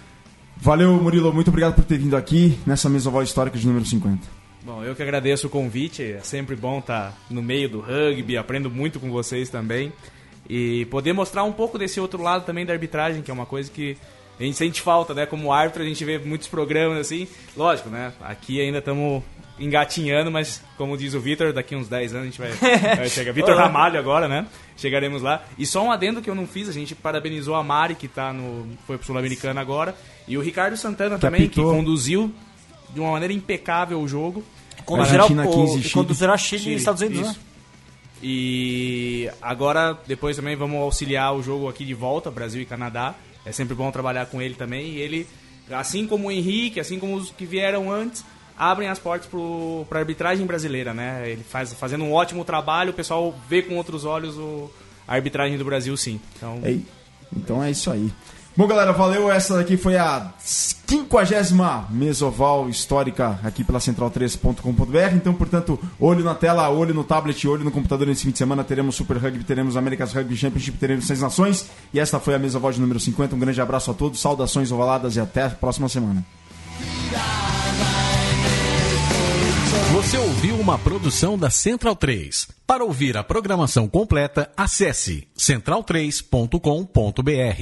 Valeu, Murilo, muito obrigado por ter vindo aqui nessa Mesoval histórica de número 50. Bom, eu que agradeço o convite. É sempre bom estar no meio do rugby, aprendo muito com vocês também. E poder mostrar um pouco desse outro lado também da arbitragem, que é uma coisa que a gente sente falta, né? Como árbitro, a gente vê muitos programas assim. Lógico, né? Aqui ainda estamos engatinhando, mas como diz o Vitor, daqui uns 10 anos a gente vai, vai chegar. Vitor Ramalho agora, né? Chegaremos lá. E só um adendo que eu não fiz, a gente parabenizou a Mari, que tá no, foi pro Sul-Americano agora, e o Ricardo Santana Que também, que apitou. conduziu de uma maneira impecável o jogo. Conduzirá, Argentina, o, 15, e Chile. Chile, e Estados Unidos, isso. né? E agora, depois também vamos auxiliar o jogo aqui de volta, Brasil e Canadá. É sempre bom trabalhar com ele também. E ele, assim como o Henrique, assim como os que vieram antes, abrem as portas para a arbitragem brasileira, né? Ele faz fazendo um ótimo trabalho, o pessoal vê com outros olhos o, a arbitragem do Brasil, sim. Então, Ei, então é isso aí. Bom, galera, valeu. Essa daqui foi a 50 mesoval histórica aqui pela central3.com.br. Então, portanto, olho na tela, olho no tablet, olho no computador nesse fim de semana. Teremos Super Rugby, teremos America's Rugby Championship, teremos Seis Nações. E esta foi a mesoval de número 50. Um grande abraço a todos, saudações ovaladas e até a próxima semana. Você ouviu uma produção da Central 3. Para ouvir a programação completa, acesse central3.com.br.